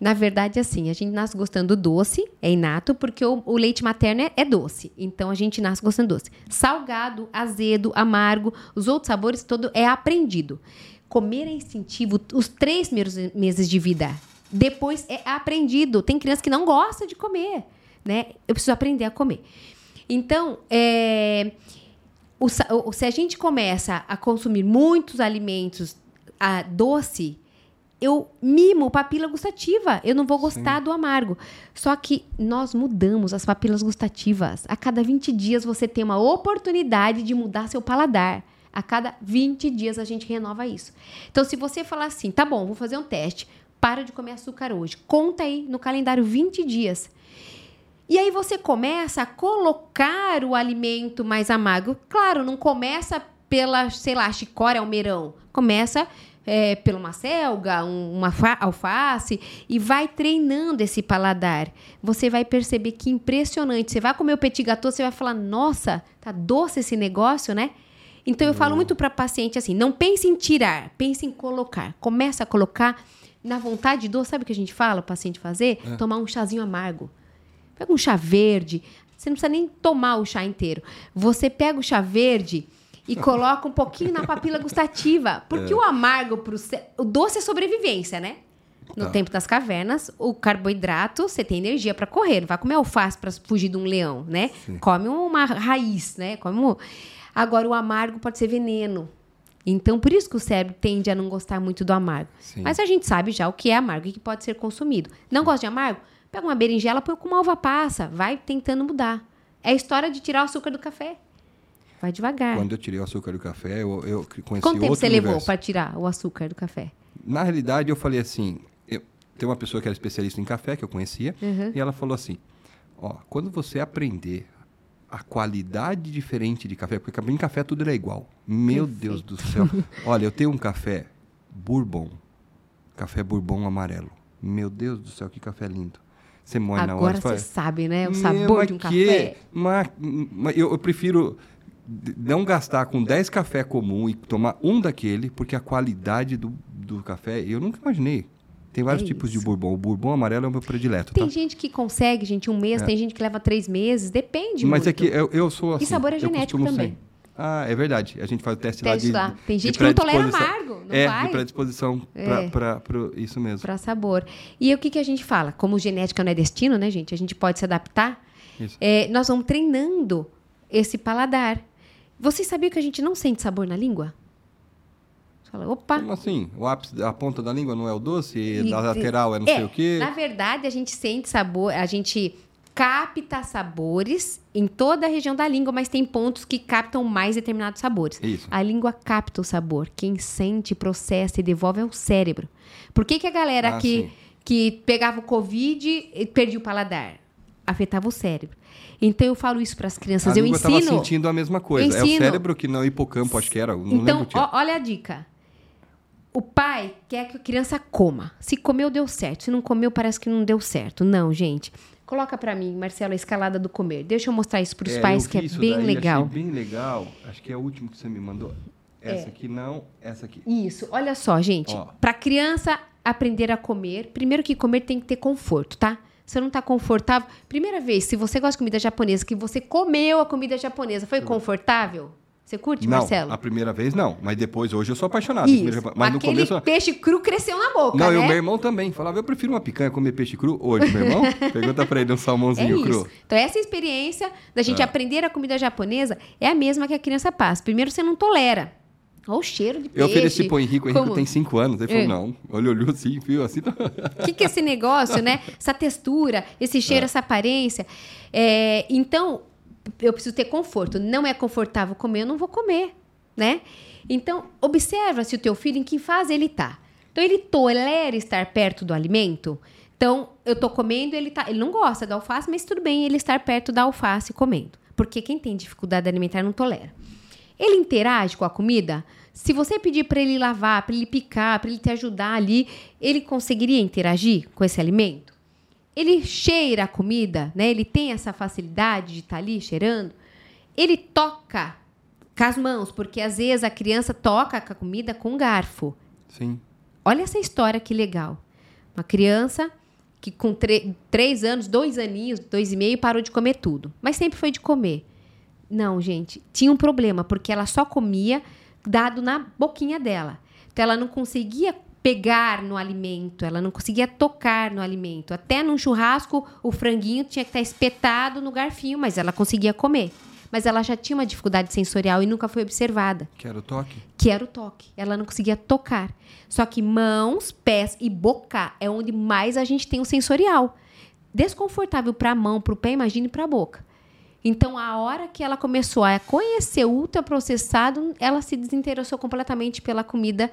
Na verdade, assim, a gente nasce gostando do doce, é inato, porque o, o leite materno é, é doce. Então, a gente nasce gostando doce. Salgado, azedo, amargo, os outros sabores todo é aprendido. Comer é instintivo os três primeiros meses de vida. Depois é aprendido. Tem criança que não gosta de comer, né? Eu preciso aprender a comer. Então, é, o se a gente começa a consumir muitos alimentos ah, doce, eu mimo papila gustativa. Eu não vou gostar do amargo. Só que nós mudamos as papilas gustativas. A cada 20 dias você tem uma oportunidade de mudar seu paladar. A cada 20 dias a gente renova isso. Então, se você falar assim, tá bom, vou fazer um teste. Para de comer açúcar hoje. Conta aí no calendário 20 dias. E aí você começa a colocar o alimento mais amargo. Claro, não começa pela, sei lá, chicória almeirão. Começa é, pela uma selga, um- uma fa- alface e vai treinando esse paladar. Você vai perceber que impressionante. Você vai comer o petit gâteau, você vai falar, nossa, tá doce esse negócio, né? Então eu falo muito para paciente assim, não pense em tirar, pense em colocar. Começa a colocar na vontade doce, sabe o que a gente fala o paciente fazer? Tomar um chazinho amargo. Pega um chá verde. Você não precisa nem tomar o chá inteiro. Você pega o chá verde e coloca um pouquinho na papila gustativa. Porque o amargo pro cé- O doce é sobrevivência, né? No Tá. tempo das cavernas, o carboidrato, você tem energia para correr. Não vai comer alface para fugir de um leão, né? Come uma raiz, né? Come um... Agora, o amargo pode ser veneno. Então, por isso que o cérebro tende a não gostar muito do amargo. Sim. Mas a gente sabe já o que é amargo e que pode ser consumido. Não gosta de amargo? Pega uma berinjela, põe com uma uva passa. Vai tentando mudar. É a história de tirar o açúcar do café. Vai devagar. Quando eu tirei o açúcar do café, eu, eu conheci Quanto tempo você levou universo. para tirar o açúcar do café? Na realidade, eu falei assim: eu, tem uma pessoa que era especialista em café, que eu conhecia, Uhum. e ela falou assim: ó, quando você aprender a qualidade diferente de café, porque em café tudo era igual. Meu Deus do céu. *laughs* Olha, eu tenho um café Bourbon, café Bourbon amarelo. Meu Deus do céu, que café lindo. Você moe na hora. Agora você fala, sabe, né? O "Meu, sabor de um que- café. mas- mas eu, eu prefiro não gastar com 10 café comum e tomar um daquele, porque a qualidade do, do café, eu nunca imaginei. Tem vários É tipos de bourbon. O bourbon amarelo é o meu predileto, Tem tá? gente que consegue, gente, um mês, tem gente que leva três meses, depende Mas muito. é que eu, eu sou assim. sabor é genético também. ser- Ah, é verdade. A gente faz o teste, Teste lá lá. de. Tem de gente que não tolera amargo, não é, vai. de predisposição É. para isso mesmo. Para sabor. E o que, que a gente fala? Como genética não é destino, né, gente? A gente pode se adaptar. É, nós vamos treinando esse paladar. Vocês sabiam que a gente não sente sabor na língua? Você fala, opa. Como assim? O ápice, a ponta da língua não é o doce? E, a lateral é não é, sei o quê? Na verdade, a gente sente sabor, a gente capta sabores em toda a região da língua, mas tem pontos que captam mais determinados sabores. Isso. A língua capta o sabor. Quem sente, processa e devolve é o cérebro. Por que, que a galera Ah, que, sim. que pegava o Covid e perdia o paladar? Afetava o cérebro. Então eu falo isso para as crianças. a eu língua estava ensino. sentindo a mesma coisa. Eu É o ensino. cérebro que não, hipocampo, acho que era. Não Então, que é. ó- olha a dica. O pai quer que a criança coma. Se comeu, deu certo. Se não comeu, parece que não deu certo. Não, gente. Coloca pra mim, Marcelo, a escalada do comer. Deixa eu mostrar isso pros É, pais, que é bem daí, legal. Achei bem legal. Acho que é o último que você me mandou. essa aqui não, essa aqui. Isso. Olha só, gente. Ó. Para criança aprender a comer, primeiro que comer tem que ter conforto, tá? Você não tá confortável. Primeira vez, se você gosta de comida japonesa, que você comeu a comida japonesa, foi confortável? Você curte, não, Marcelo? a primeira vez não, mas depois hoje eu sou apaixonado. Isso. Mas no Aquele começo. peixe cru cresceu na boca, Não, né? e o meu irmão também. Falava, eu prefiro uma picanha comer peixe cru hoje, meu irmão. *laughs* Pergunta pra ele um É salmãozinho isso. cru. Então, essa experiência da gente É. aprender a comida japonesa é a mesma que a criança passa. Primeiro, você não tolera. Olha o cheiro de peixe. Eu ofereci pro Henrique, o Henrique Como? tem 5 anos. Ele falou, É. não. Ele olhou assim, viu assim. O *laughs* que, que é esse negócio, né? Essa textura, esse cheiro, essa aparência. É, então, eu preciso ter conforto. Não é confortável comer, eu não vou comer, né? Então, observa se o teu filho, em que fase ele tá. Então, ele tolera estar perto do alimento? Então, eu tô comendo, ele tá... Ele não gosta da alface, mas tudo bem ele estar perto da alface comendo. Porque quem tem dificuldade alimentar não tolera. Ele interage com a comida? Se você pedir para ele lavar, para ele picar, para ele te ajudar ali, ele conseguiria interagir com esse alimento? Ele cheira a comida, né? Ele tem essa facilidade de estar ali cheirando. Ele toca com as mãos, porque às vezes a criança toca com a comida com garfo. Sim. Olha essa história que legal. Uma criança que com três anos, dois aninhos, dois e meio, parou de comer tudo. Mas sempre foi de comer. Não, gente, tinha um problema, porque ela só comia dado na boquinha dela. Então ela não conseguia pegar no alimento, ela não conseguia tocar no alimento. Até num churrasco, o franguinho tinha que estar espetado no garfinho, mas ela conseguia comer. Mas ela já tinha uma dificuldade sensorial e nunca foi observada Quero toque. que era o toque. Ela não conseguia tocar. Só que mãos, pés e boca é onde mais a gente tem o sensorial. Desconfortável para a mão, para o pé, imagine para a boca. Então, a hora que ela começou a conhecer o ultraprocessado, ela se desinteressou completamente pela comida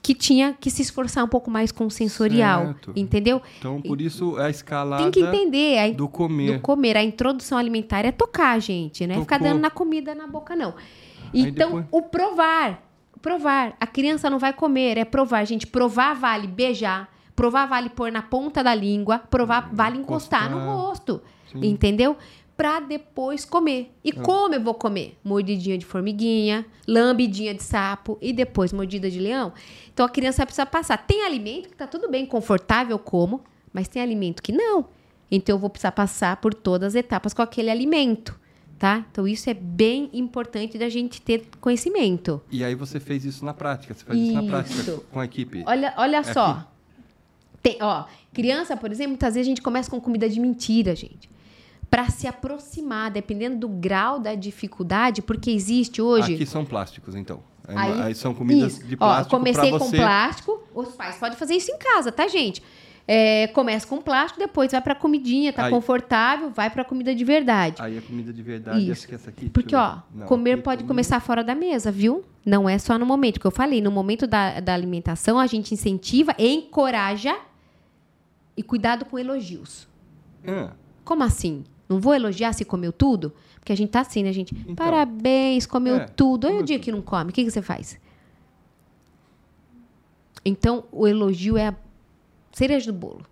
que tinha que se esforçar um pouco mais com o sensorial, Certo. entendeu? Então, por isso, a escalada Tem que entender a do comer. do comer. A introdução alimentar é tocar, gente, não é ficar dando na comida na boca, não. Então, depois- o provar. Provar. A criança não vai comer, é provar. Gente, provar vale beijar. Provar vale pôr na ponta da língua. Provar vale encostar, no Encostar. rosto. Sim. Entendeu? Pra depois comer. E como eu vou comer? Mordidinha de formiguinha, lambidinha de sapo e depois mordida de leão. Então a criança precisa passar. Tem alimento que tá tudo bem, confortável como, mas tem alimento que não. Então eu vou precisar passar por todas as etapas com aquele alimento, tá? Então isso é bem importante da gente ter conhecimento. E aí você fez isso na prática. Você faz isso, na prática Isso. com a equipe. Olha, olha Aqui. só. Tem, ó, criança, por exemplo, muitas vezes a gente começa com comida de mentira, gente. Pra se aproximar, dependendo do grau da dificuldade, porque existe hoje. Aqui são plásticos, então. Aí, Aí- aí são comidas Isso. de Ó, plástico comecei pra com você... plástico. Os pais podem fazer isso em casa, tá, gente? É, começa com plástico, depois vai pra comidinha, tá Aí- confortável, vai pra comida de verdade. Aí a comida de verdade, Isso. que essa aqui... Porque, ó. Não, comer pode comi- começar fora da mesa, viu? Não é só no momento. que eu falei, no momento da, da alimentação, a gente incentiva, encoraja e cuidado com elogios. Ah, Como assim? Não vou elogiar se comeu tudo? Porque a gente tá assim, né, gente? Então. Parabéns, comeu É, tudo. Aí comeu o dia tudo. que não come, o que, que você faz? Então, o elogio é a cereja do bolo.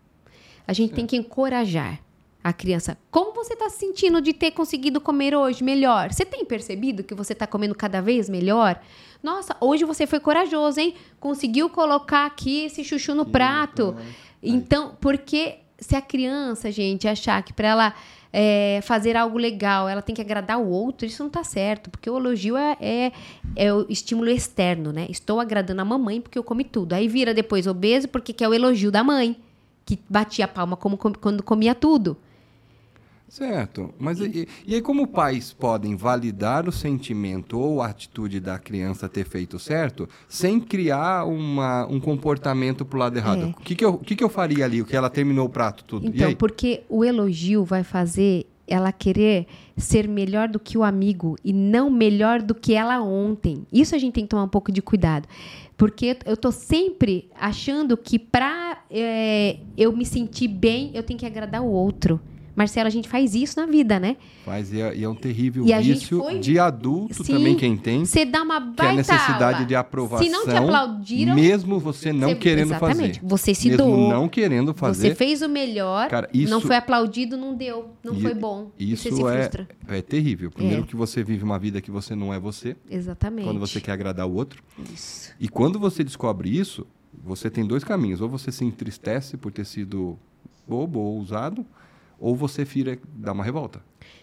A gente tem que encorajar a criança. Como você está se sentindo de ter conseguido comer hoje melhor? Você tem percebido que você está comendo cada vez melhor? Nossa, hoje você foi corajoso, hein? Conseguiu colocar aqui esse chuchu no Que prato. Então, porque se a criança, gente, achar que para ela é, fazer algo legal, ela tem que agradar o outro, isso não tá certo. Porque o elogio é, é, é o estímulo externo, né? Estou agradando a mamãe porque eu comi tudo. Aí vira depois obeso porque quer o elogio da mãe, que batia a palma como, com- quando comia tudo. Certo. Mas e, e aí como pais podem validar o sentimento ou a atitude da criança ter feito certo sem criar uma, um comportamento pro lado errado? É. O que, que, eu, o que, que eu faria ali? O que ela terminou o prato, tudo. Então, porque o elogio vai fazer ela querer ser melhor do que o amigo e não melhor do que ela ontem. Isso a gente tem que tomar um pouco de cuidado. Porque eu tô sempre achando que pra é, eu me sentir bem, eu tenho que agradar o outro. Marcelo, a gente faz isso na vida, né? Faz, e é, e é um terrível E vício foi- de adulto Sim. também quem tem, Você dá uma que é a baita necessidade de aprovação, Se não te aplaudiram, mesmo você não você- querendo exatamente. fazer. Você se mesmo doou. não querendo fazer. Você fez o melhor, Cara, isso- não foi aplaudido, não deu, não E- foi bom. Isso você se é, frustra. é terrível. Primeiro É. que você vive uma vida que você não é você, Exatamente. quando você quer agradar o outro. Isso. E quando você descobre isso, você tem dois caminhos. Ou você se entristece por ter sido bobo ou ousado, ou você vira, dá uma revolta.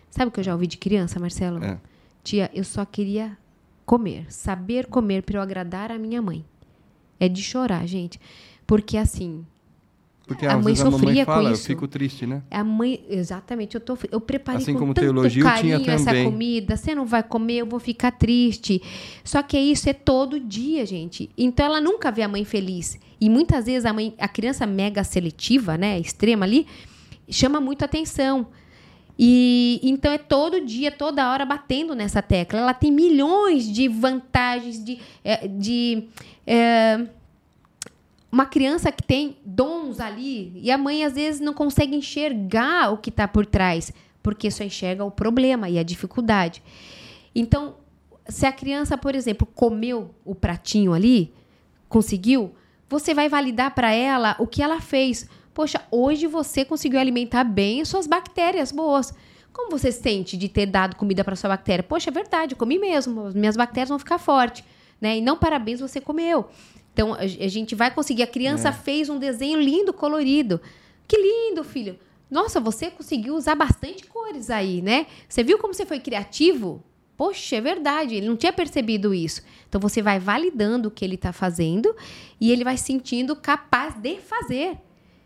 Sabe o que eu já ouvi de criança, Marcelo? É. Tia, eu só queria comer, saber comer para eu agradar a minha mãe. É de chorar, gente. Porque assim, Porque A mãe vezes a sofria com fala, eu isso. fico triste, né? a mãe, exatamente, eu tô, eu preparei Assim com como tanto teologia, eu tinha carinho essa também. comida, você não vai comer, eu vou ficar triste. Só que isso é todo dia, gente. Então ela nunca vê a mãe feliz. E muitas vezes a mãe, a criança mega seletiva, né, extrema ali, chama muito atenção. E então é todo dia, toda hora batendo nessa tecla. Ela tem milhões de vantagens de, eh, de eh, uma criança que tem dons ali e a mãe às vezes não consegue enxergar o que está por trás, porque só enxerga o problema e a dificuldade. Então, se a criança, por exemplo, comeu o pratinho ali, conseguiu, você vai validar para ela o que ela fez. Poxa, hoje você conseguiu alimentar bem as suas bactérias boas. Como você se sente de ter dado comida para sua bactéria? Poxa, é verdade, eu comi mesmo, as minhas bactérias vão ficar fortes, né? E não parabéns, você comeu. Então a a gente vai conseguir. A criança fez um desenho lindo, colorido. Que lindo, filho. Nossa, você conseguiu usar bastante cores aí, né? Você viu como você foi criativo? Poxa, é verdade, ele não tinha percebido isso. Então você vai validando o que ele está fazendo e ele vai se sentindo capaz de fazer.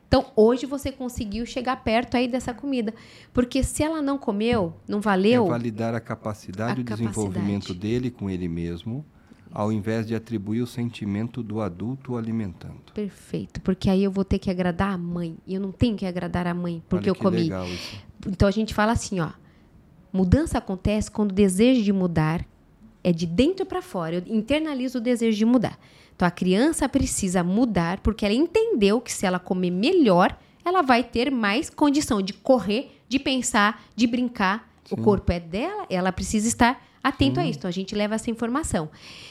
Então hoje você conseguiu chegar perto aí dessa comida. Porque se ela não comeu, não valeu. É validar a capacidade e o desenvolvimento dele com ele mesmo, ao invés de atribuir o sentimento do adulto alimentando. Perfeito, porque aí eu vou ter que agradar a mãe. E eu não tenho que agradar a mãe porque Olha eu comi. legal isso. Então a gente fala assim, ó. Mudança acontece quando o desejo de mudar é de dentro para fora. Eu internalizo o desejo de mudar. Então a criança precisa mudar porque ela entendeu que se ela comer melhor, ela vai ter mais condição de correr, de pensar, de brincar. O Sim. corpo é dela, ela precisa estar atento a isso. Então a gente leva essa informação.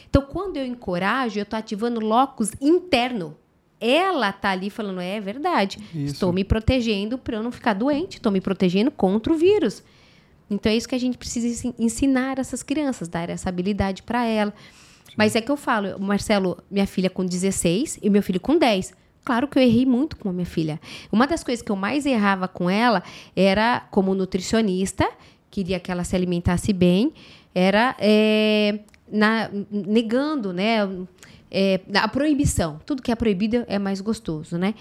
Então quando eu encorajo, eu estou ativando locus interno. Ela tá ali falando, é verdade. Isso. Estou me protegendo para eu não ficar doente. Estou me protegendo contra o vírus. Então é isso que a gente precisa ensi- ensinar essas crianças, dar essa habilidade para ela. Mas é que eu falo, Marcelo, minha filha com 16 e meu filho com 10. Claro que eu errei muito com a minha filha. Uma das coisas que eu mais errava com ela era, como nutricionista, queria que ela se alimentasse bem, era é, na- negando, né? é, a proibição. Tudo que é proibido é mais gostoso, né?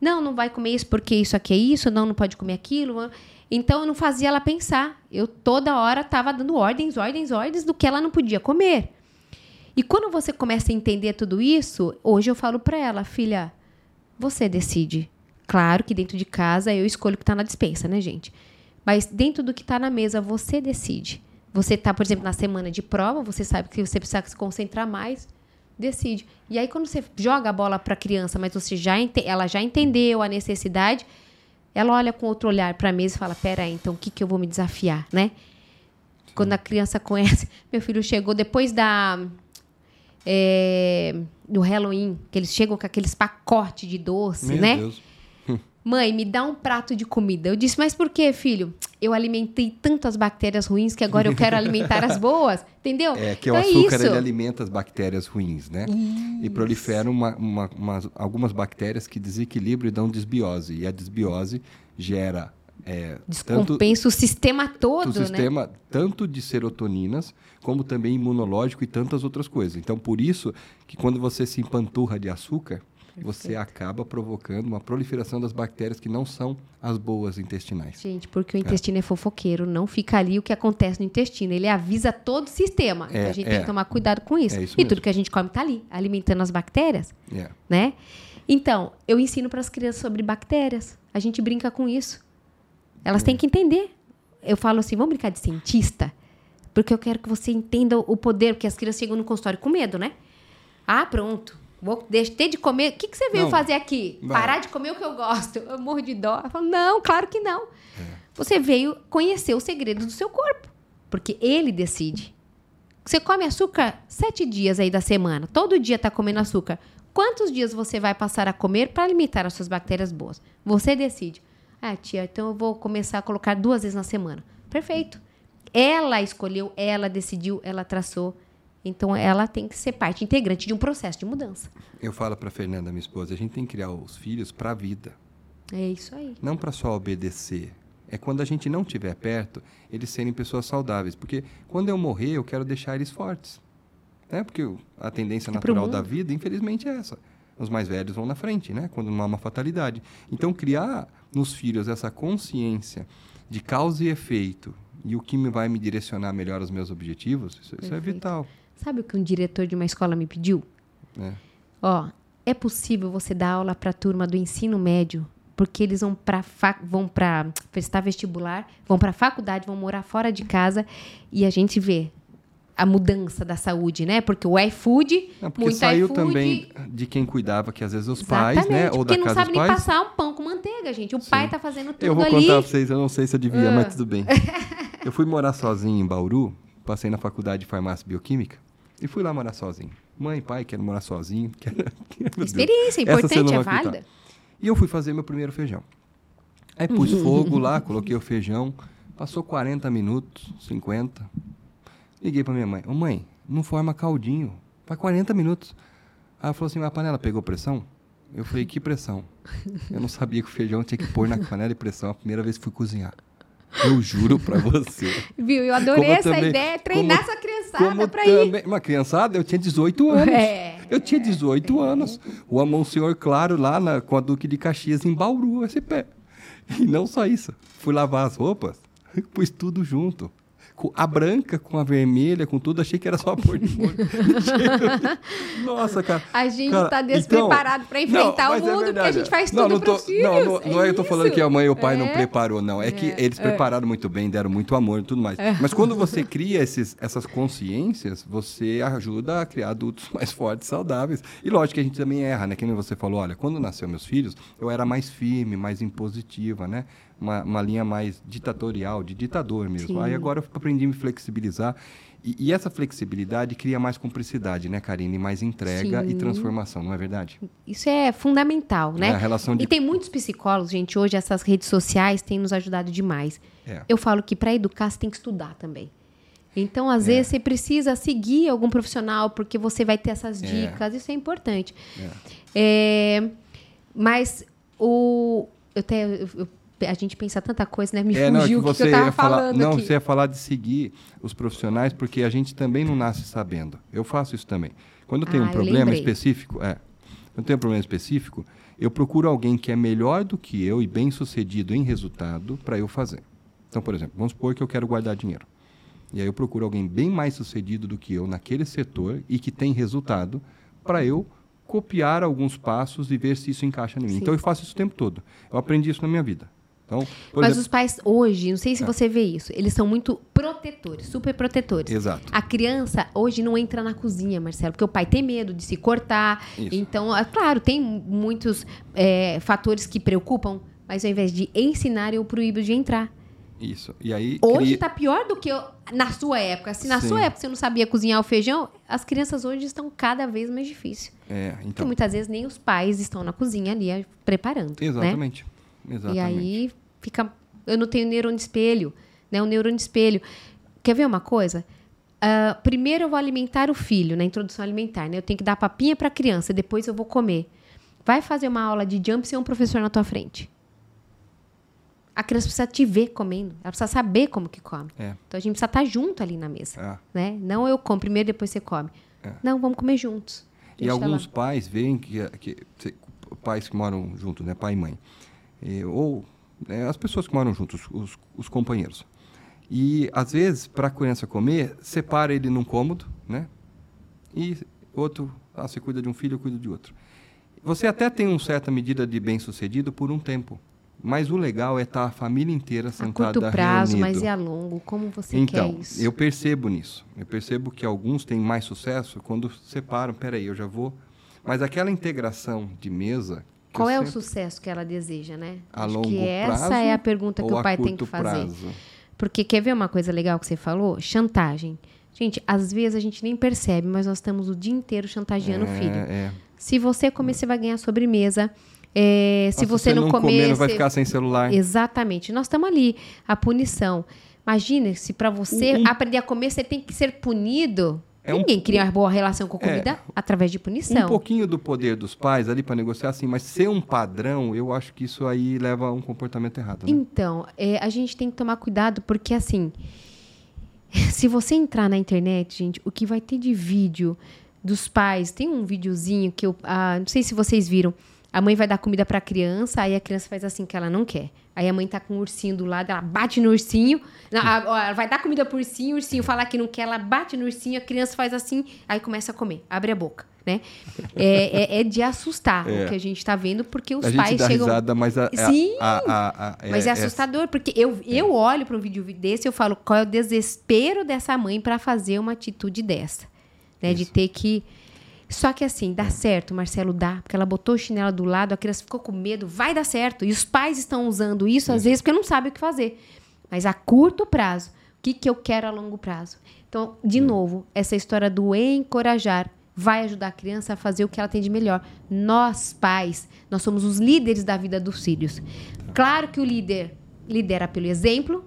Não, não vai comer isso porque isso aqui é isso, não, não pode comer aquilo. Então eu não fazia ela pensar. Eu toda hora estava dando ordens, ordens, ordens do que ela não podia comer. E quando você começa a entender tudo isso, hoje eu falo para ela, filha, você decide. Claro que dentro de casa eu escolho o que está na dispensa, né, gente? Mas dentro do que está na mesa, você decide. Você está, por exemplo, na semana de prova, você sabe que você precisa se concentrar mais, decide. E aí, quando você joga a bola para a criança, mas você já ela já entendeu a necessidade, ela olha com outro olhar para a mesa e fala: Pera aí, então o que, que eu vou me desafiar, né? Quando a criança conhece. *laughs* Meu filho chegou depois da. É, do Halloween, que eles chegam com aqueles pacotes de doce, Meu né? Deus. *laughs* Mãe, me dá um prato de comida. Eu disse, mas por quê, filho? Eu alimentei tantas bactérias ruins que agora eu quero alimentar as boas. *laughs* Entendeu? É que o Então açúcar isso. ele alimenta as bactérias ruins, né? E proliferam uma- uma- umas- algumas bactérias que desequilibram e dão desbiose. E a desbiose gera é, tanto Descompensa o sistema o todo, né? sistema tanto de serotoninas como também imunológico e tantas outras coisas. Então, por isso que quando você se empanturra de açúcar, você acaba provocando uma proliferação das bactérias que não são as boas intestinais. Gente, porque o intestino é. fofoqueiro, não fica ali o que acontece no intestino. Ele avisa todo o sistema. É, então a gente é. tem que tomar cuidado com isso. É isso e mesmo. tudo que a gente come tá ali, alimentando as bactérias, É. né? Então, eu ensino para as crianças sobre bactérias. A gente brinca com isso. Elas É. têm que entender. Eu falo assim, vamos brincar de cientista? Porque eu quero que você entenda o poder, porque as crianças chegam no consultório com medo, né? Ah, pronto. Vou ter de comer. O que, que você veio Não. fazer aqui? Vai. Parar de comer o que eu gosto. Eu morro de dó. Eu falo, não, claro que não. Você veio conhecer o segredo do seu corpo, porque ele decide. Você come açúcar sete dias aí da semana, todo dia está comendo açúcar. Quantos dias você vai passar a comer para limitar as suas bactérias boas? Você decide. Ah, tia, então eu vou começar a colocar duas vezes na semana. Perfeito. Ela escolheu, ela decidiu, ela traçou. Então ela tem que ser parte integrante de um processo de mudança. Eu falo para Fernanda, minha esposa, a gente tem que criar os filhos para a vida. É isso aí. Não para só obedecer. É quando a gente não estiver perto, eles serem pessoas saudáveis. Porque quando eu morrer, eu quero deixar eles fortes. Né? Porque a tendência É natural da vida, infelizmente, é essa. Os mais velhos vão na frente, né? quando não há uma fatalidade. Então, criar nos filhos essa consciência de causa e efeito e o que me vai me direcionar melhor aos meus objetivos, isso, isso é vital. Sabe o que um diretor de uma escola me pediu? Né? Ó, é possível você dar aula para a turma do ensino médio, porque eles vão para vão para prestar vestibular, vão para faculdade, vão morar fora de casa e a gente vê a mudança da saúde, né? Porque o iFood, Não, porque muito saiu iFood, também de quem cuidava, que às vezes os pais, né? Ou porque da não casa sabe dos nem pais. passar um pão com manteiga, gente. O pai tá fazendo tudo Eu vou ali. contar pra vocês, eu não sei se eu devia, Ah. mas tudo bem. Eu fui morar sozinho em Bauru, passei na faculdade de farmácia e bioquímica e fui lá morar sozinho. Mãe, pai, quero morar sozinho. *laughs* Quero... Experiência importante, não é válida. E eu fui fazer meu primeiro feijão. Aí pus *laughs* fogo lá, coloquei o feijão, passou 40 minutos, 50. Liguei pra minha mãe. Ô mãe, não forma caldinho. Faz 40 minutos. Aí ela falou assim, a panela pegou pressão? Eu falei, que pressão? Eu não sabia que o feijão tinha que pôr na panela de pressão a primeira vez que fui cozinhar. Eu juro pra você. Viu? Eu adorei Como essa também- ideia, treinar como- essa criançada pra ir. também, uma criançada, eu tinha 18 anos. É. Eu tinha 18 anos. O Amon Senhor Claro lá na, com a Duque de Caxias em Bauru, esse pé. E não só isso. Fui lavar as roupas, pus tudo junto. Com a branca com a vermelha, com tudo, achei que era só a cor de molho. *laughs* Nossa, cara. A gente Cara, tá despreparado pra enfrentar o mas é mundo, porque a gente faz não, tudo não tô, filhos. Não, não, não é, eu tô isso. falando que a mãe e o pai não É. preparou, não. É que eles prepararam muito bem, deram muito amor e tudo mais. É. Mas quando você cria esses, essas consciências, você ajuda a criar adultos *laughs* mais fortes, saudáveis. E lógico que a gente também erra, né? Que nem você falou, olha, quando nasceu meus filhos, eu era mais firme, mais impositiva, né? Uma, uma linha mais ditatorial, de ditador mesmo. Sim. Aí agora eu aprendi a me flexibilizar. E, e essa flexibilidade cria mais cumplicidade, né, Karine? Mais entrega e Sim. transformação, não é verdade? Isso é fundamental, né? É, a relação de E tem muitos psicólogos, gente, hoje essas redes sociais têm nos ajudado demais. É. Eu falo que para educar você tem que estudar também. Então, É. às vezes, você precisa seguir algum profissional, porque você vai ter essas É. dicas, isso é importante. É, mas o. Eu até, eu- eu- a gente pensa tanta coisa, né? Me É, não, é fugiu que o que, você eu tava falar, falando não, aqui. você ia falar de seguir os profissionais, porque a gente também não nasce sabendo. Eu faço isso também. Quando eu tenho Ah, um problema específico, é, eu tenho um problema específico, eu procuro alguém que é melhor do que eu e bem sucedido em resultado para eu fazer. Então, por exemplo, vamos supor que eu quero guardar dinheiro. E aí eu procuro alguém bem mais sucedido do que eu naquele setor e que tem resultado para eu copiar alguns passos e ver se isso encaixa em mim. Sim. Então eu faço isso o tempo todo. Eu aprendi isso na minha vida. Então, Mas exemplo- os pais hoje, não sei se É. você vê isso, eles são muito protetores, super protetores. Exato. A criança hoje não entra na cozinha, Marcelo, porque o pai tem medo de se cortar. Isso. Então, é claro, tem muitos é, fatores que preocupam, mas ao invés de ensinar, eu proíbo de entrar. Isso. E aí Hoje cria- tá pior do que eu- na sua época. Se na Sim. sua época você não sabia cozinhar o feijão, as crianças hoje estão cada vez mais difíceis. É, Porque então. muitas vezes nem os pais estão na cozinha ali eh, preparando. Né? Exatamente. E aí fica. Eu não tenho neurônio de espelho, né? O neurônio de espelho. Quer ver uma coisa? Ah, primeiro eu vou alimentar o filho na introdução alimentar, né? Eu tenho que dar papinha para a criança, depois eu vou comer. Vai fazer uma aula de jump sem um professor na tua frente. A criança precisa te ver comendo, ela precisa saber como que come. É. Então a gente precisa estar junto ali na mesa, Ah. né? Não eu como primeiro, depois você come. É. Não, vamos comer juntos. E tá alguns lá. pais veem que, que pais que moram juntos, né, pai e mãe, Eh, ou né, as pessoas que moram juntos, os, os companheiros. E às vezes para a criança comer, separa ele num cômodo, né? E outro, ah, você cuida de um filho, eu cuido de outro. Você até tem uma certa medida de bem sucedido por um tempo, mas o legal é estar a família inteira a sentada curto prazo, mas reunido. e a longo? Como você Então, quer isso? eu percebo nisso. Eu percebo que alguns têm mais sucesso quando separam. Peraí, eu já vou. Mas aquela integração de mesa, Qual é o sucesso que ela deseja, né? A Acho longo que essa prazo é a pergunta que o pai tem que fazer. prazo? Porque quer ver uma coisa legal que você falou? Chantagem. Gente, às vezes a gente nem percebe, mas nós estamos o dia inteiro chantageando o filho. É, é. Se você comer, você vai ganhar sobremesa. É, se Nossa, você não, comer, não vai você- ficar sem celular. Exatamente. Nós estamos ali. A punição. Imagina se para você Um- aprender a comer, você tem que ser punido. É um- Ninguém cria uma boa relação com a comida através de Um punição. pouquinho do poder dos pais ali para negociar assim, mas ser um padrão, eu acho que isso aí leva a um comportamento errado, né? Então, é, a gente tem que tomar cuidado, porque assim, *laughs* se você entrar na internet, gente, o que vai ter de vídeo dos pais, tem um videozinho que eu, ah, não sei se vocês viram, a mãe vai dar comida pra criança, aí a criança faz assim que ela não quer. Aí a mãe tá com o ursinho do lado, ela bate no ursinho, a- ela vai dar comida pro ursinho, o ursinho fala que não quer, ela bate no ursinho, a criança faz assim, aí começa a comer, abre a boca, né? É, é- é de assustar *laughs* É. o que a gente tá vendo, porque os a gente pais dá chegam... risada, mas a, a- Sim. a- a- a- Mas é, assustador, porque eu, eu olho para um vídeo desse e eu falo qual é o desespero dessa mãe para fazer uma atitude dessa. Né? De ter que. Só que assim, dá certo, Marcelo, dá. Porque ela botou o chinelo do lado, a criança ficou com medo, vai dar certo. E os pais estão usando isso, às vezes, porque não sabem o que fazer. Mas a curto prazo, o que, que eu quero a longo prazo? Então, de novo, essa história do encorajar vai ajudar a criança a fazer o que ela tem de melhor. Nós, pais, nós somos os líderes da vida dos filhos. Claro que o líder lidera pelo exemplo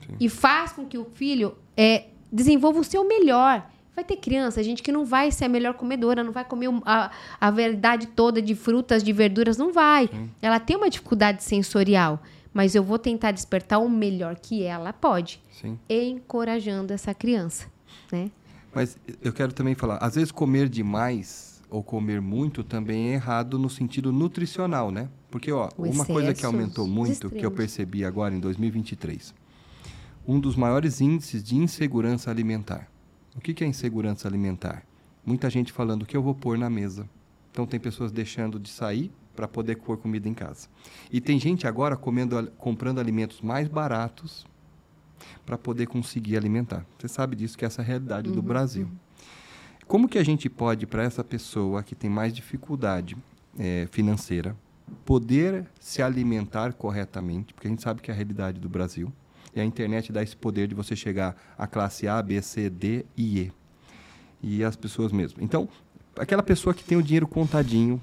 Sim. e faz com que o filho é, desenvolva o seu melhor. Vai ter criança, gente, que não vai ser a melhor comedora, não vai comer a, a verdade toda de frutas, de verduras, não vai. Ela tem uma dificuldade sensorial, mas eu vou tentar despertar o melhor que ela pode, Sim. encorajando essa criança, né? Mas eu quero também falar, às vezes comer demais ou comer muito também é errado no sentido nutricional, né? Porque, ó, O uma coisa que aumentou muito, que eu percebi agora em 2023, um dos maiores índices de insegurança alimentar. O que é insegurança alimentar? Muita gente falando o que eu vou pôr na mesa. Então tem pessoas deixando de sair para poder pôr comida em casa. E tem gente agora comendo, comprando alimentos mais baratos para poder conseguir alimentar. Você sabe disso que essa é a realidade do Brasil. Como que a gente pode, para essa pessoa que tem mais dificuldade eh, financeira, poder se alimentar corretamente? Porque a gente sabe que é a realidade do Brasil. E a internet dá esse poder de você chegar à classe A, B, C, D e E. E as pessoas mesmo. Então, aquela pessoa que tem o dinheiro contadinho,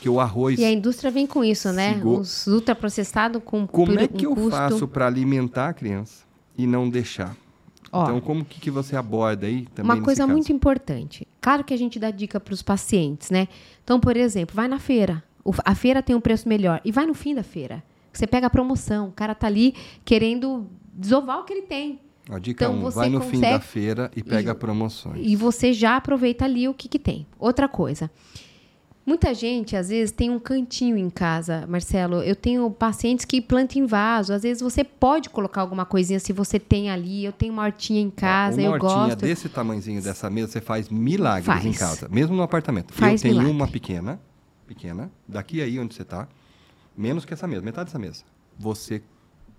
que o arroz. E a indústria vem com isso, né? Sigo- Os ultraprocessados com Como é que um eu custo. faço para alimentar a criança e não deixar? Ó, então, como que, que você aborda aí também Uma coisa caso? muito importante. Claro que a gente dá dica para os pacientes, né? Então, por exemplo, vai na feira. A feira tem um preço melhor. E vai no fim da feira. Você pega a promoção. O cara tá ali querendo desovar o que ele tem. Ó, dica Então, 1, você vai no fim da consegue- feira e pega promoções. E você já aproveita ali o que, que tem. Outra coisa. Muita gente, às vezes, tem um cantinho em casa, Marcelo. Eu tenho pacientes que plantam em vaso. Às vezes você pode colocar alguma coisinha se você tem ali. Eu tenho uma hortinha em casa, Ó, eu uma hortinha gosto. desse tamanhozinho dessa mesa, você faz milagres Faz. em casa, mesmo no apartamento. Faz eu tenho milagre. uma pequena, pequena, daqui aí onde você está, menos que essa mesa, metade dessa mesa. Você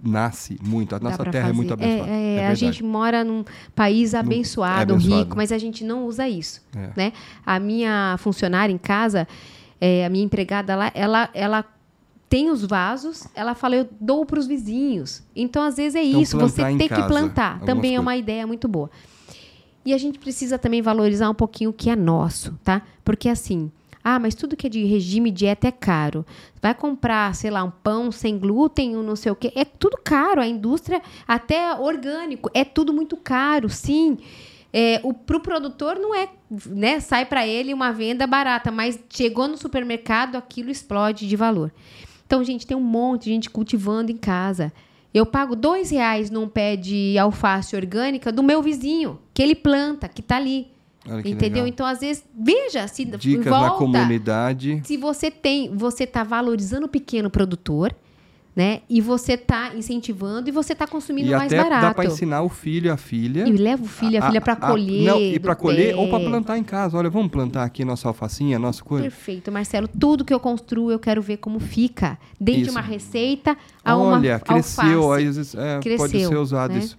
nasce muito, a nossa terra é muito fazer. abençoada. É, é, a verdade. gente mora num país abençoado, abençoado. rico, mas a gente não usa isso, É. né? A minha funcionária em casa, é, a minha empregada lá, ela, ela tem os vasos, ela fala, eu dou para os vizinhos. Então, às vezes é Então, isso, você tem que plantar. Também é coisas. uma ideia muito boa. E a gente precisa também valorizar um pouquinho o que é nosso, tá? Porque assim, ah, mas tudo que é de regime dieta é caro. Vai comprar, sei lá, um pão sem glúten, um não sei o quê, é tudo caro. A indústria, até orgânico, é tudo muito caro, sim. É, o pro produtor não é, né? Sai para ele uma venda barata, mas chegou no supermercado, aquilo explode de valor. Então, gente, tem um monte de gente cultivando em casa. Eu pago dois reais num pé de alface orgânica do meu vizinho, que ele planta, que tá ali. Olha Entendeu? legal. Então, às vezes, veja se Dicas volta. na comunidade. Se você tem, você tá valorizando o pequeno produtor, né? E você tá incentivando e você tá consumindo E mais até barato. dá para ensinar o filho e a filha. E leva o filho e a filha para colher. não, e para colher ou para plantar em casa. Olha, vamos plantar aqui nossa alfacinha, nossa coisa. Perfeito, Marcelo. Tudo que eu construo, eu quero ver como fica. Desde Isso. uma receita a uma Olha, cresceu, alface. aí, é, pode Cresceu, ser usado né? isso.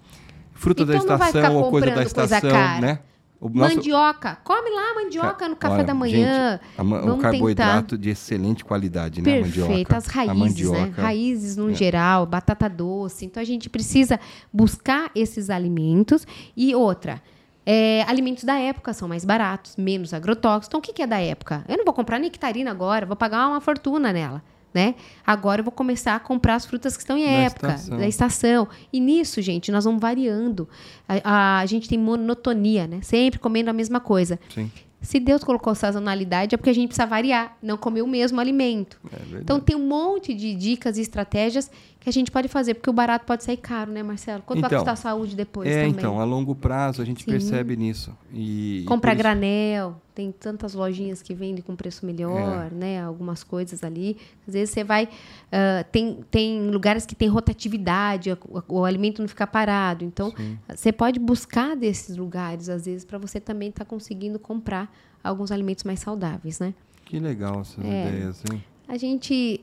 Fruta Então da estação ou coisa da coisa estação, cara. né? Nosso- Mandioca. Come lá mandioca no café Olha, da manhã. gente, ma- o carboidrato de excelente qualidade, né? Perfeito, mandioca. as raízes, né? mandioca, Raízes no é. geral, batata doce. Então a gente precisa buscar esses alimentos. E outra, é, alimentos da época são mais baratos, menos agrotóxicos. Então o que, que é da época? Eu não vou comprar nectarina agora, vou pagar uma fortuna nela. Né? Agora eu vou começar a comprar as frutas que estão em Da época, estação. da estação. E nisso, gente, nós vamos variando. A, a- a gente tem monotonia, né? Sempre comendo a mesma coisa. Sim, Se Deus colocou sazonalidade, é porque a gente precisa variar, não comer o mesmo alimento. é. Então tem um monte de dicas e estratégias que a gente pode fazer, porque o barato pode sair caro, né, Marcelo? Quanto vai Então, custar a saúde depois é, também? então, a longo prazo a gente Sim. percebe nisso. E, Comprar isso- granel, tem tantas lojinhas que vendem com preço melhor, É. né? Algumas coisas ali. Às vezes você vai. ah, tem, tem lugares que tem rotatividade, o, o alimento não fica parado. Então, Sim. você pode buscar desses lugares, às vezes, para você também estar conseguindo comprar alguns alimentos mais saudáveis, né? Que legal essas É. ideias, hein? a gente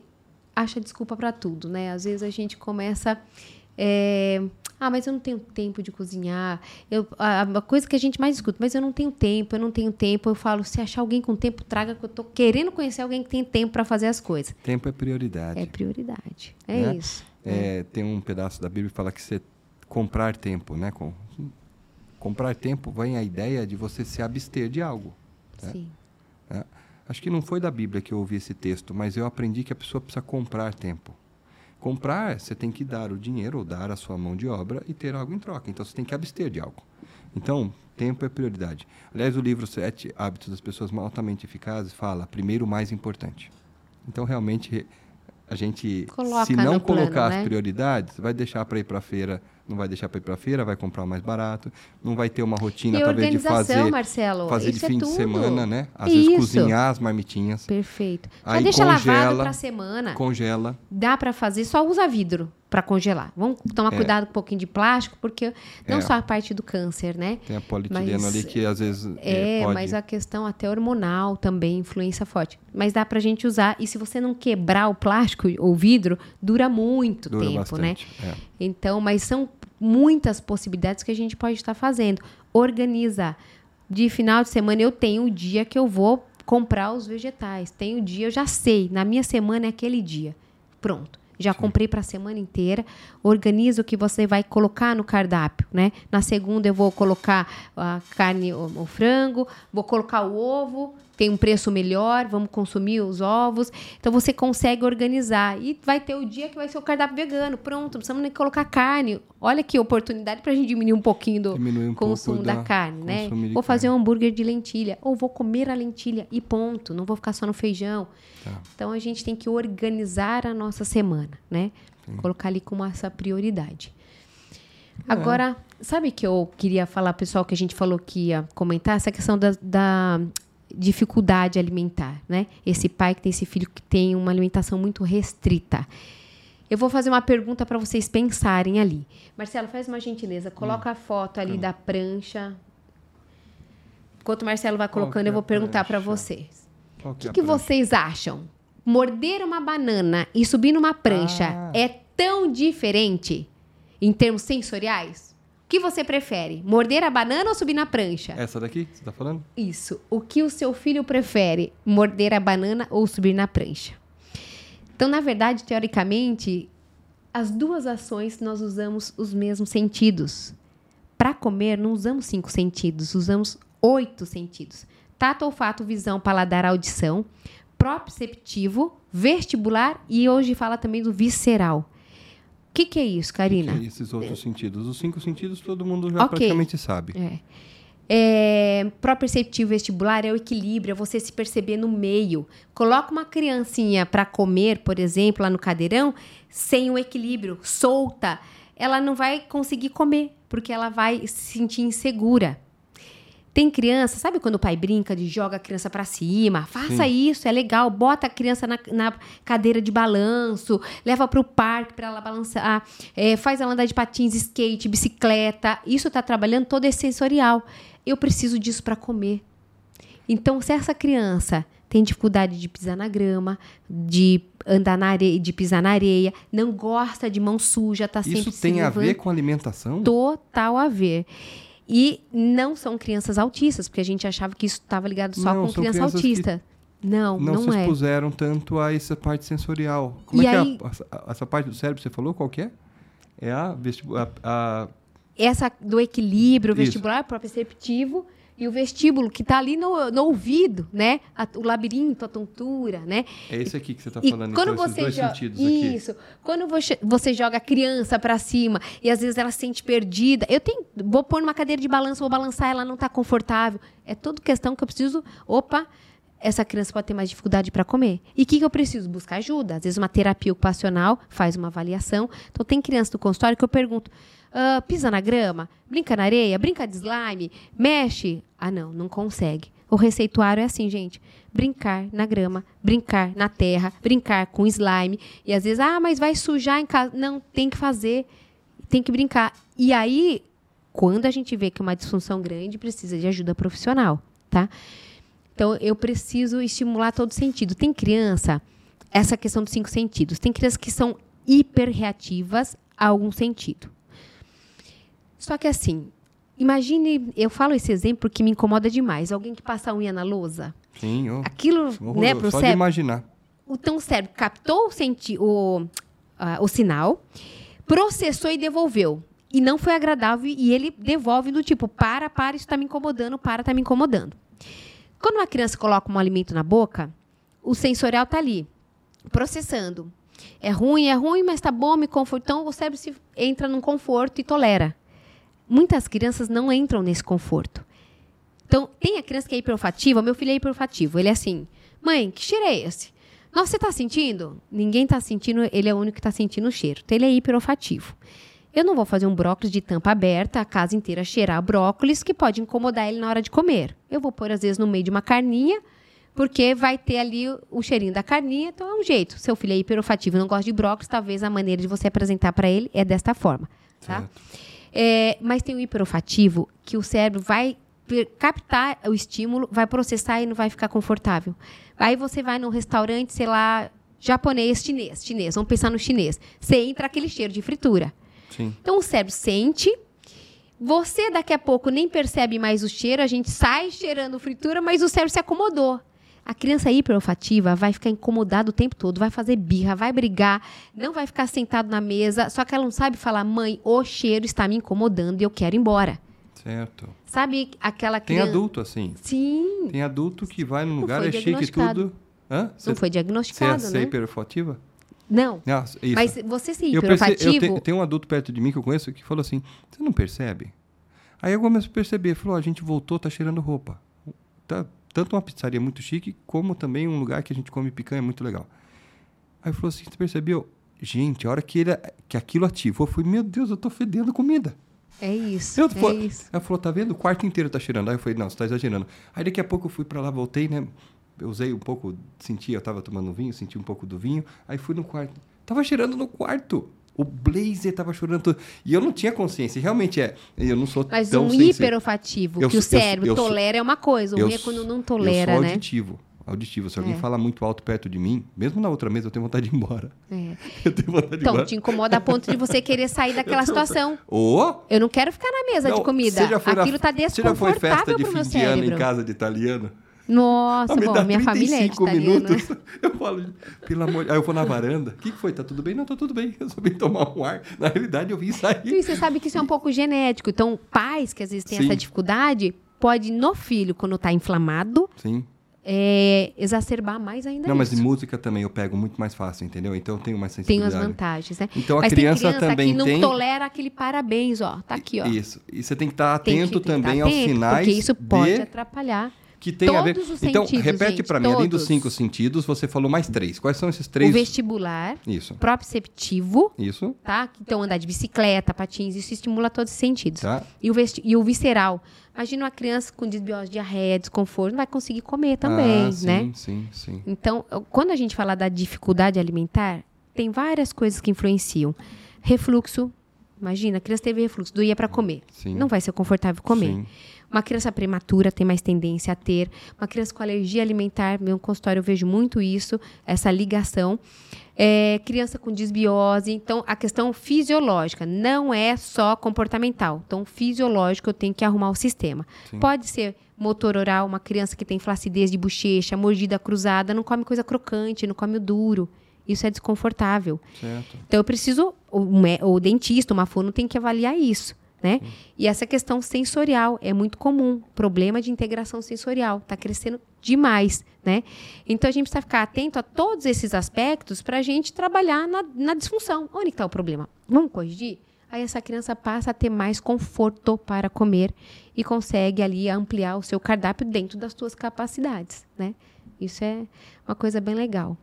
acha desculpa para tudo, né? Às vezes a gente começa. é, ah, mas eu não tenho tempo de cozinhar. Eu, a, a coisa que a gente mais escuta, mas eu não tenho tempo, eu não tenho tempo. Eu falo, se achar alguém com tempo, traga, que eu tô querendo conhecer alguém que tem tempo para fazer as coisas. Tempo é prioridade. É prioridade. É Né? isso. É, tem um pedaço da Bíblia que fala que você comprar tempo, né? Com, comprar tempo vem a ideia de você se abster de algo. né? Sim. Acho que não foi da Bíblia que eu ouvi esse texto, mas eu aprendi que a pessoa precisa comprar tempo. Comprar, você tem que dar o dinheiro ou dar a sua mão de obra e ter algo em troca. Então você tem que abster de algo. Então, tempo é prioridade. Aliás, o livro Sete Hábitos das Pessoas Altamente Eficazes fala primeiro o mais importante. Então, realmente, a gente, Coloca se não no plano, colocar né? as prioridades, vai deixar para ir para a feira, não vai deixar para ir para a feira, vai comprar mais barato, não vai ter uma rotina E talvez de fazer Marcelo. fazer de é fim de tudo. semana, né? Às vezes Isso. cozinhar as marmitinhas, Perfeito. Já Aí deixa lavado congela, para semana. congela. Dá para fazer, só usa vidro para congelar. Vamos tomar É. cuidado com um pouquinho de plástico, porque não É. só a parte do câncer, né? Tem a polietileno Mas- ali que às vezes É, é, pode... mas a questão até hormonal também influencia forte. Mas dá pra gente usar. E se você não quebrar o plástico ou vidro, dura muito dura tempo, né? bastante. é. Então, mas são muitas possibilidades que a gente pode estar fazendo. Organiza. De final de semana eu tenho o dia que eu vou comprar os vegetais. Tem o dia, eu já sei. Na minha semana é aquele dia. Pronto. Já comprei para a semana inteira. Organiza o que você vai colocar no cardápio, né? Na segunda eu vou colocar a carne, o, o frango, vou colocar o ovo, tem um preço melhor, vamos consumir os ovos. Então você consegue organizar e vai ter o dia que vai ser o cardápio vegano. Pronto, não precisamos nem colocar carne. Olha que oportunidade para a gente diminuir um pouquinho do um consumo da, da carne, né? Vou fazer carne. um hambúrguer de lentilha ou vou comer a lentilha e ponto. Não vou ficar só no feijão. Tá. Então a gente tem que organizar a nossa semana, né? Colocar ali como essa prioridade. Agora, sabe que eu queria falar, pessoal, que a gente falou que ia comentar essa questão da, da dificuldade alimentar, né? Esse pai que tem esse filho que tem uma alimentação muito restrita. Eu vou fazer uma pergunta para vocês pensarem ali. Marcelo, faz uma gentileza, coloca a foto ali da prancha. Enquanto o Marcelo vai colocando, que é eu vou perguntar para vocês. O que, é a que vocês acham? Morder uma banana e subir numa prancha Ah. é tão diferente em termos sensoriais? O que você prefere? Morder a banana ou subir na prancha? Essa daqui que você está falando? Isso. O que o seu filho prefere? Morder a banana ou subir na prancha? Então, na verdade, teoricamente, as duas ações nós usamos os mesmos sentidos. Para comer, não usamos cinco sentidos, usamos oito sentidos: tato, olfato, visão, paladar, audição, proprioceptivo, vestibular e hoje fala também do visceral. O que, que é isso, Karina? Que é esses outros sentidos. Os cinco sentidos todo mundo já Ok. praticamente sabe. É. É, proprioceptivo vestibular é o equilíbrio, é você se perceber no meio. Coloca uma criancinha para comer, por exemplo, lá no cadeirão, sem o equilíbrio, solta, ela não vai conseguir comer, porque ela vai se sentir insegura. Tem criança, sabe quando o pai brinca de joga a criança pra cima? Faça Sim. isso, é legal. Bota a criança na, na cadeira de balanço, leva pro parque pra ela balançar, é, faz ela andar de patins, skate, bicicleta. Isso tá trabalhando todo esse sensorial. Eu preciso disso pra comer. Então, se essa criança tem dificuldade de pisar na grama, de andar na areia, de pisar na areia, não gosta de mão suja, tá sempre Isso se tem a ver com alimentação? total a ver. E não são crianças autistas, porque a gente achava que isso estava ligado só Não, com criança autista. Não, Não, não, se é. expuseram tanto a essa parte sensorial. Como E é aí- que é a- essa, parte do cérebro, você falou qual que é? É a, a, a Essa do equilíbrio vestibular, proprioceptivo, e o vestíbulo, que está ali no, no ouvido, né? A- o labirinto, a tontura, né? é esse aqui que você está E falando, quando então, você joga sentidos aqui. isso, quando você, você joga a criança para cima e às vezes ela se sente perdida, eu tenho, vou pôr numa cadeira de balanço, vou balançar, ela não está confortável. É tudo questão que eu preciso. Opa, essa criança pode ter mais dificuldade para comer. E o que, que eu preciso? Buscar ajuda. Às vezes uma terapia ocupacional faz uma avaliação. Então tem criança do consultório que eu pergunto: "Ah, pisa na grama, brinca na areia, brinca de slime, mexe. Ah, não, não consegue. O receituário é assim, gente. Brincar na grama, brincar na terra, brincar com slime. E às vezes, ah, mas vai sujar em casa. Não, tem que fazer, tem que brincar. E aí, quando a gente vê que é uma disfunção grande, precisa de ajuda profissional, tá? Então, eu preciso estimular todo sentido. Tem criança, essa questão dos cinco sentidos, tem crianças que são hiperreativas a algum sentido. Só que assim, imagine, eu falo esse exemplo porque me incomoda demais. Alguém que passa a unha na lousa. Sim, ó, Aquilo, horroroso. né, pro Só de cérebro. imaginar. Então, o cérebro captou o, senti o, ah, o sinal, processou e devolveu. E não foi agradável e ele devolve do tipo, para, para, isso está me incomodando, para, está me incomodando. Quando uma criança coloca um alimento na boca, o sensorial está ali, processando. É ruim, é ruim, mas tá bom, me conforta. Então, o cérebro se entra num conforto e tolera. Muitas crianças não entram nesse conforto. Então, tem a criança que é hiperolfativa, meu filho é hiperolfativo. Ele é assim, mãe, que cheiro é esse? Nossa, você tá sentindo? Ninguém tá sentindo, ele é o único que tá sentindo o cheiro. Então, ele é hiperolfativo. Eu não vou fazer um brócolis de tampa aberta, a casa inteira cheirar brócolis, que pode incomodar ele na hora de comer. Eu vou pôr, às vezes, no meio de uma carninha, porque vai ter ali o- cheirinho da carninha, então é um jeito. Seu filho é hiperolfativo não gosta de brócolis, talvez a maneira de você apresentar para ele é desta forma, tá? Certo. É, mas tem o hiperolfativo que o cérebro vai captar o estímulo, vai processar e não vai ficar confortável. Aí você vai num restaurante, sei lá, japonês, chinês, chinês, vamos pensar no chinês. Você entra aquele cheiro de fritura. Sim. Então o cérebro sente, você daqui a pouco nem percebe mais o cheiro, a gente sai cheirando fritura, mas o cérebro se acomodou. A criança hiperolfativa vai ficar incomodada o tempo todo, vai fazer birra, vai brigar, não vai ficar sentado na mesa, só que ela não sabe falar, mãe, o cheiro está me incomodando e eu quero ir embora. Certo. Sabe aquela Tem criança... adulto assim. Sim, Tem adulto que vai num lugar, é chique e diagnosticado. tudo. Hã? não foi Você é, diagnosticado, você é né? hiperfotiva? Não, Ah, isso. mas você ser eu perce- eu hiperolfativo... te- tem um adulto perto de mim que eu conheço que falou assim: Você não percebe? Aí eu começo a perceber. Falou: A gente voltou, tá cheirando roupa. Tá, tanto uma pizzaria muito chique, como também um lugar que a gente come picanha muito legal. Aí falou assim: Você percebeu? Gente, a hora que, ele, que aquilo ativou, eu falei: Meu Deus, eu tô fedendo comida. É isso, Eu, é falou- isso. Ela falou: Tá vendo? O quarto inteiro tá cheirando. Aí eu falei: Não, você tá exagerando. Aí daqui a pouco eu fui pra lá, voltei, né? Eu usei um pouco, senti, eu tava tomando vinho, senti um pouco do vinho. Aí fui no quarto. Tava cheirando no quarto. O blazer tava chorando todo. E eu não tinha consciência. Realmente é. Eu não sou Mas tão um Eu que o eu- cérebro eu sou- tolera é uma coisa, o Eu ruim é quando não eu tolera, sou né? auditivo. Auditivo. Se alguém É. fala muito alto perto de mim, mesmo na outra mesa, eu tenho vontade de ir embora. É. *laughs* Eu tenho vontade de ir Então, embora. te incomoda a ponto de você querer sair *laughs* daquela situação. Ô! Eu não quero ficar na mesa Não, de comida. você já foi na- Aquilo tá Você já foi festa desconfortável de fim de ano em casa de italiano? Nossa, Ah, bom, minha família é de 35 italiano. né? minutos. *laughs* Eu falo, pelo amor de Aí eu vou na varanda. O que, que foi? Tá tudo bem? Não, tá tudo bem. *laughs* Eu só vim tomar um ar. Na realidade, eu vim sair. E você sabe que isso é um pouco genético. Então, pais que às vezes têm Sim. essa dificuldade, pode no filho, quando tá inflamado, Sim. é, exacerbar mais ainda Não, mas isso. em música também eu pego muito mais fácil, entendeu? Então eu tenho mais Tem sensibilidade. as vantagens, né? Então a mas criança tem criança também que não tem- tolera aquele parabéns, ó. Tá aqui, ó. Isso. E você tem que estar Tem que- atento tem que também estar aos atento, sinais Porque isso pode de atrapalhar. Que tem a ver. todos os Então, sentidos, repete pra mim, além dos todos. cinco sentidos, você falou mais três. Quais são esses O três? vestibular, Isso. proprioceptivo, Isso. tá? Então, andar de bicicleta, patins, isso estimula todos os sentidos. Tá? E, o vesti- e o visceral. Imagina uma criança com desbiose, diarreia, desconforto, não vai conseguir comer também, ah, sim, né? Sim, sim. Então, quando a gente fala da dificuldade alimentar, tem várias coisas que influenciam. Refluxo, Imagina, a criança teve refluxo, doía para comer. Sim. Não vai ser confortável comer. Sim. Uma criança prematura tem mais tendência a ter. Uma criança com alergia alimentar, meu consultório eu vejo muito isso, essa ligação. É, criança com desbiose. Então, a questão fisiológica não é só comportamental. Então, fisiológico, eu tenho que arrumar o sistema. Sim. Pode ser motor oral, uma criança que tem flacidez de bochecha, mordida cruzada, não come coisa crocante, não come o duro. Isso é desconfortável. Certo. Então, eu preciso, o, o dentista, o mafono tem que avaliar isso, né? E essa questão sensorial é muito comum, problema de integração sensorial, está crescendo demais, né? Então, a gente precisa ficar atento a todos esses aspectos para a gente trabalhar na, na disfunção. Onde está o problema? Vamos corrigir? Aí essa criança passa a ter mais conforto para comer e consegue ali ampliar o seu cardápio dentro das suas capacidades, né? Isso é uma coisa bem legal.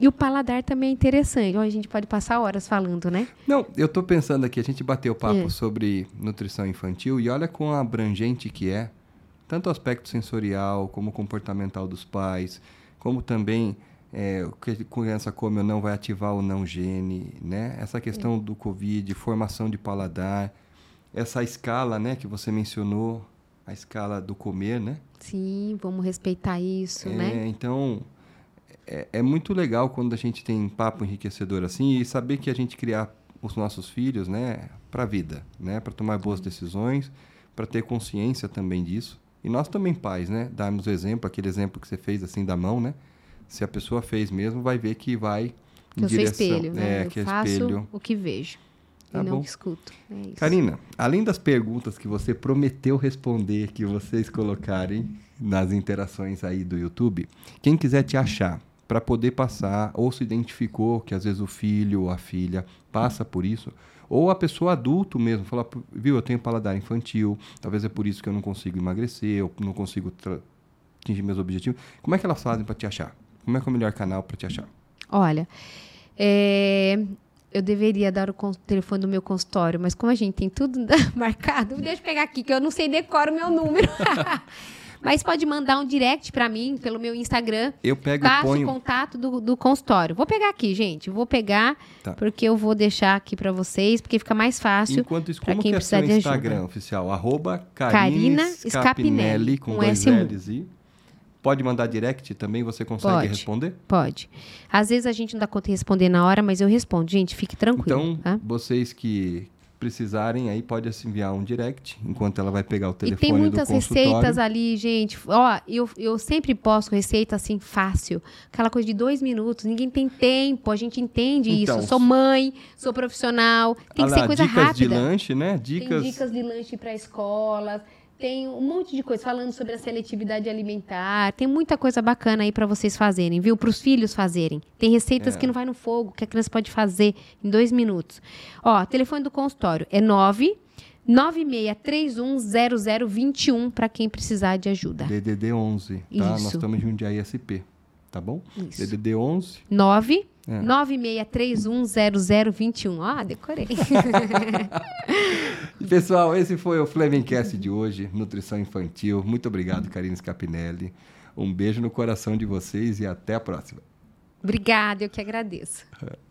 E o paladar também é interessante. Ó, a gente pode passar horas falando, né? Não, eu tô pensando aqui, a gente bateu papo É. sobre nutrição infantil e olha quão abrangente que é, tanto o aspecto sensorial, como comportamental dos pais, como também é, o que a criança come ou não vai ativar ou não gene, né? Essa questão do Covid, formação de paladar, essa escala, né, que você mencionou, a escala do comer, né? Sim, vamos respeitar isso, É, né? Então, é, é muito legal quando a gente tem papo enriquecedor assim e saber que a gente criar os nossos filhos, né, para a vida, né, para tomar boas decisões, para ter consciência também disso. E nós também pais, né, darmos o exemplo, aquele exemplo que você fez assim da mão, né? Se a pessoa fez mesmo, vai ver que vai em Que eu sou direção, espelho, né? é, eu que é faço espelho. o que vejo Tá e não bom. escuto. É isso. Karina, além das perguntas que você prometeu responder, que vocês colocarem nas interações aí do YouTube, quem quiser te achar para poder passar, ou se identificou que às vezes o filho ou a filha passa por isso, ou a pessoa adulto mesmo, fala, viu, eu tenho paladar infantil, talvez é por isso que eu não consigo emagrecer, eu não consigo atingir meus objetivos. Como é que elas fazem para te achar? Como é que é o melhor canal para te achar? Olha, é, eu deveria dar o telefone do meu consultório, mas como a gente tem tudo *laughs* marcado, deixa eu pegar aqui, que eu não sei decorar o meu número. *laughs* mas pode mandar um direct para mim pelo meu Instagram. Eu pego e Passo o ponho... contato do, do consultório. Vou pegar aqui, gente. Vou pegar, Tá. porque eu vou deixar aqui para vocês, porque fica mais fácil. Enquanto isso, como quem que é seu de ajuda. Instagram oficial? Arroba Karina Karina Scapinelli, com com dois S mudo. L's e... Pode mandar direct também? Você consegue Pode. responder? Pode. Às vezes a gente não dá conta de responder na hora, mas eu respondo. Gente, fique tranquilo. Então, tá? vocês que precisarem, aí pode assim, enviar um direct, enquanto ela vai pegar o E telefone tem muitas receitas ali, gente. Ó, eu, eu sempre posto receita assim, fácil. Aquela coisa de dois minutos. Ninguém tem tempo, a gente entende Então, isso. Sou mãe, sou profissional. Tem que lá, ser coisa dicas rápida. de lanche, né? Tem Dicas... dicas de lanche para escolas. Tem um monte de coisa falando sobre a seletividade alimentar. Tem muita coisa bacana aí para vocês fazerem, viu? Para os filhos fazerem. Tem receitas É. que não vai no fogo, que a criança pode fazer em dois minutos. Ó, telefone do consultório é 9 96310021 para quem precisar de ajuda. DDD 11, tá? Nós Isso. estamos em Jundiaí SP, tá bom? Isso. DDD 11. 9 É. 96310021. Ó, decorei. *laughs* Pessoal, esse foi o Flamingcast de hoje, Nutrição Infantil. Muito obrigado, Karine Scapinelli. Um beijo no coração de vocês e até a próxima. Obrigada, eu que agradeço. *laughs*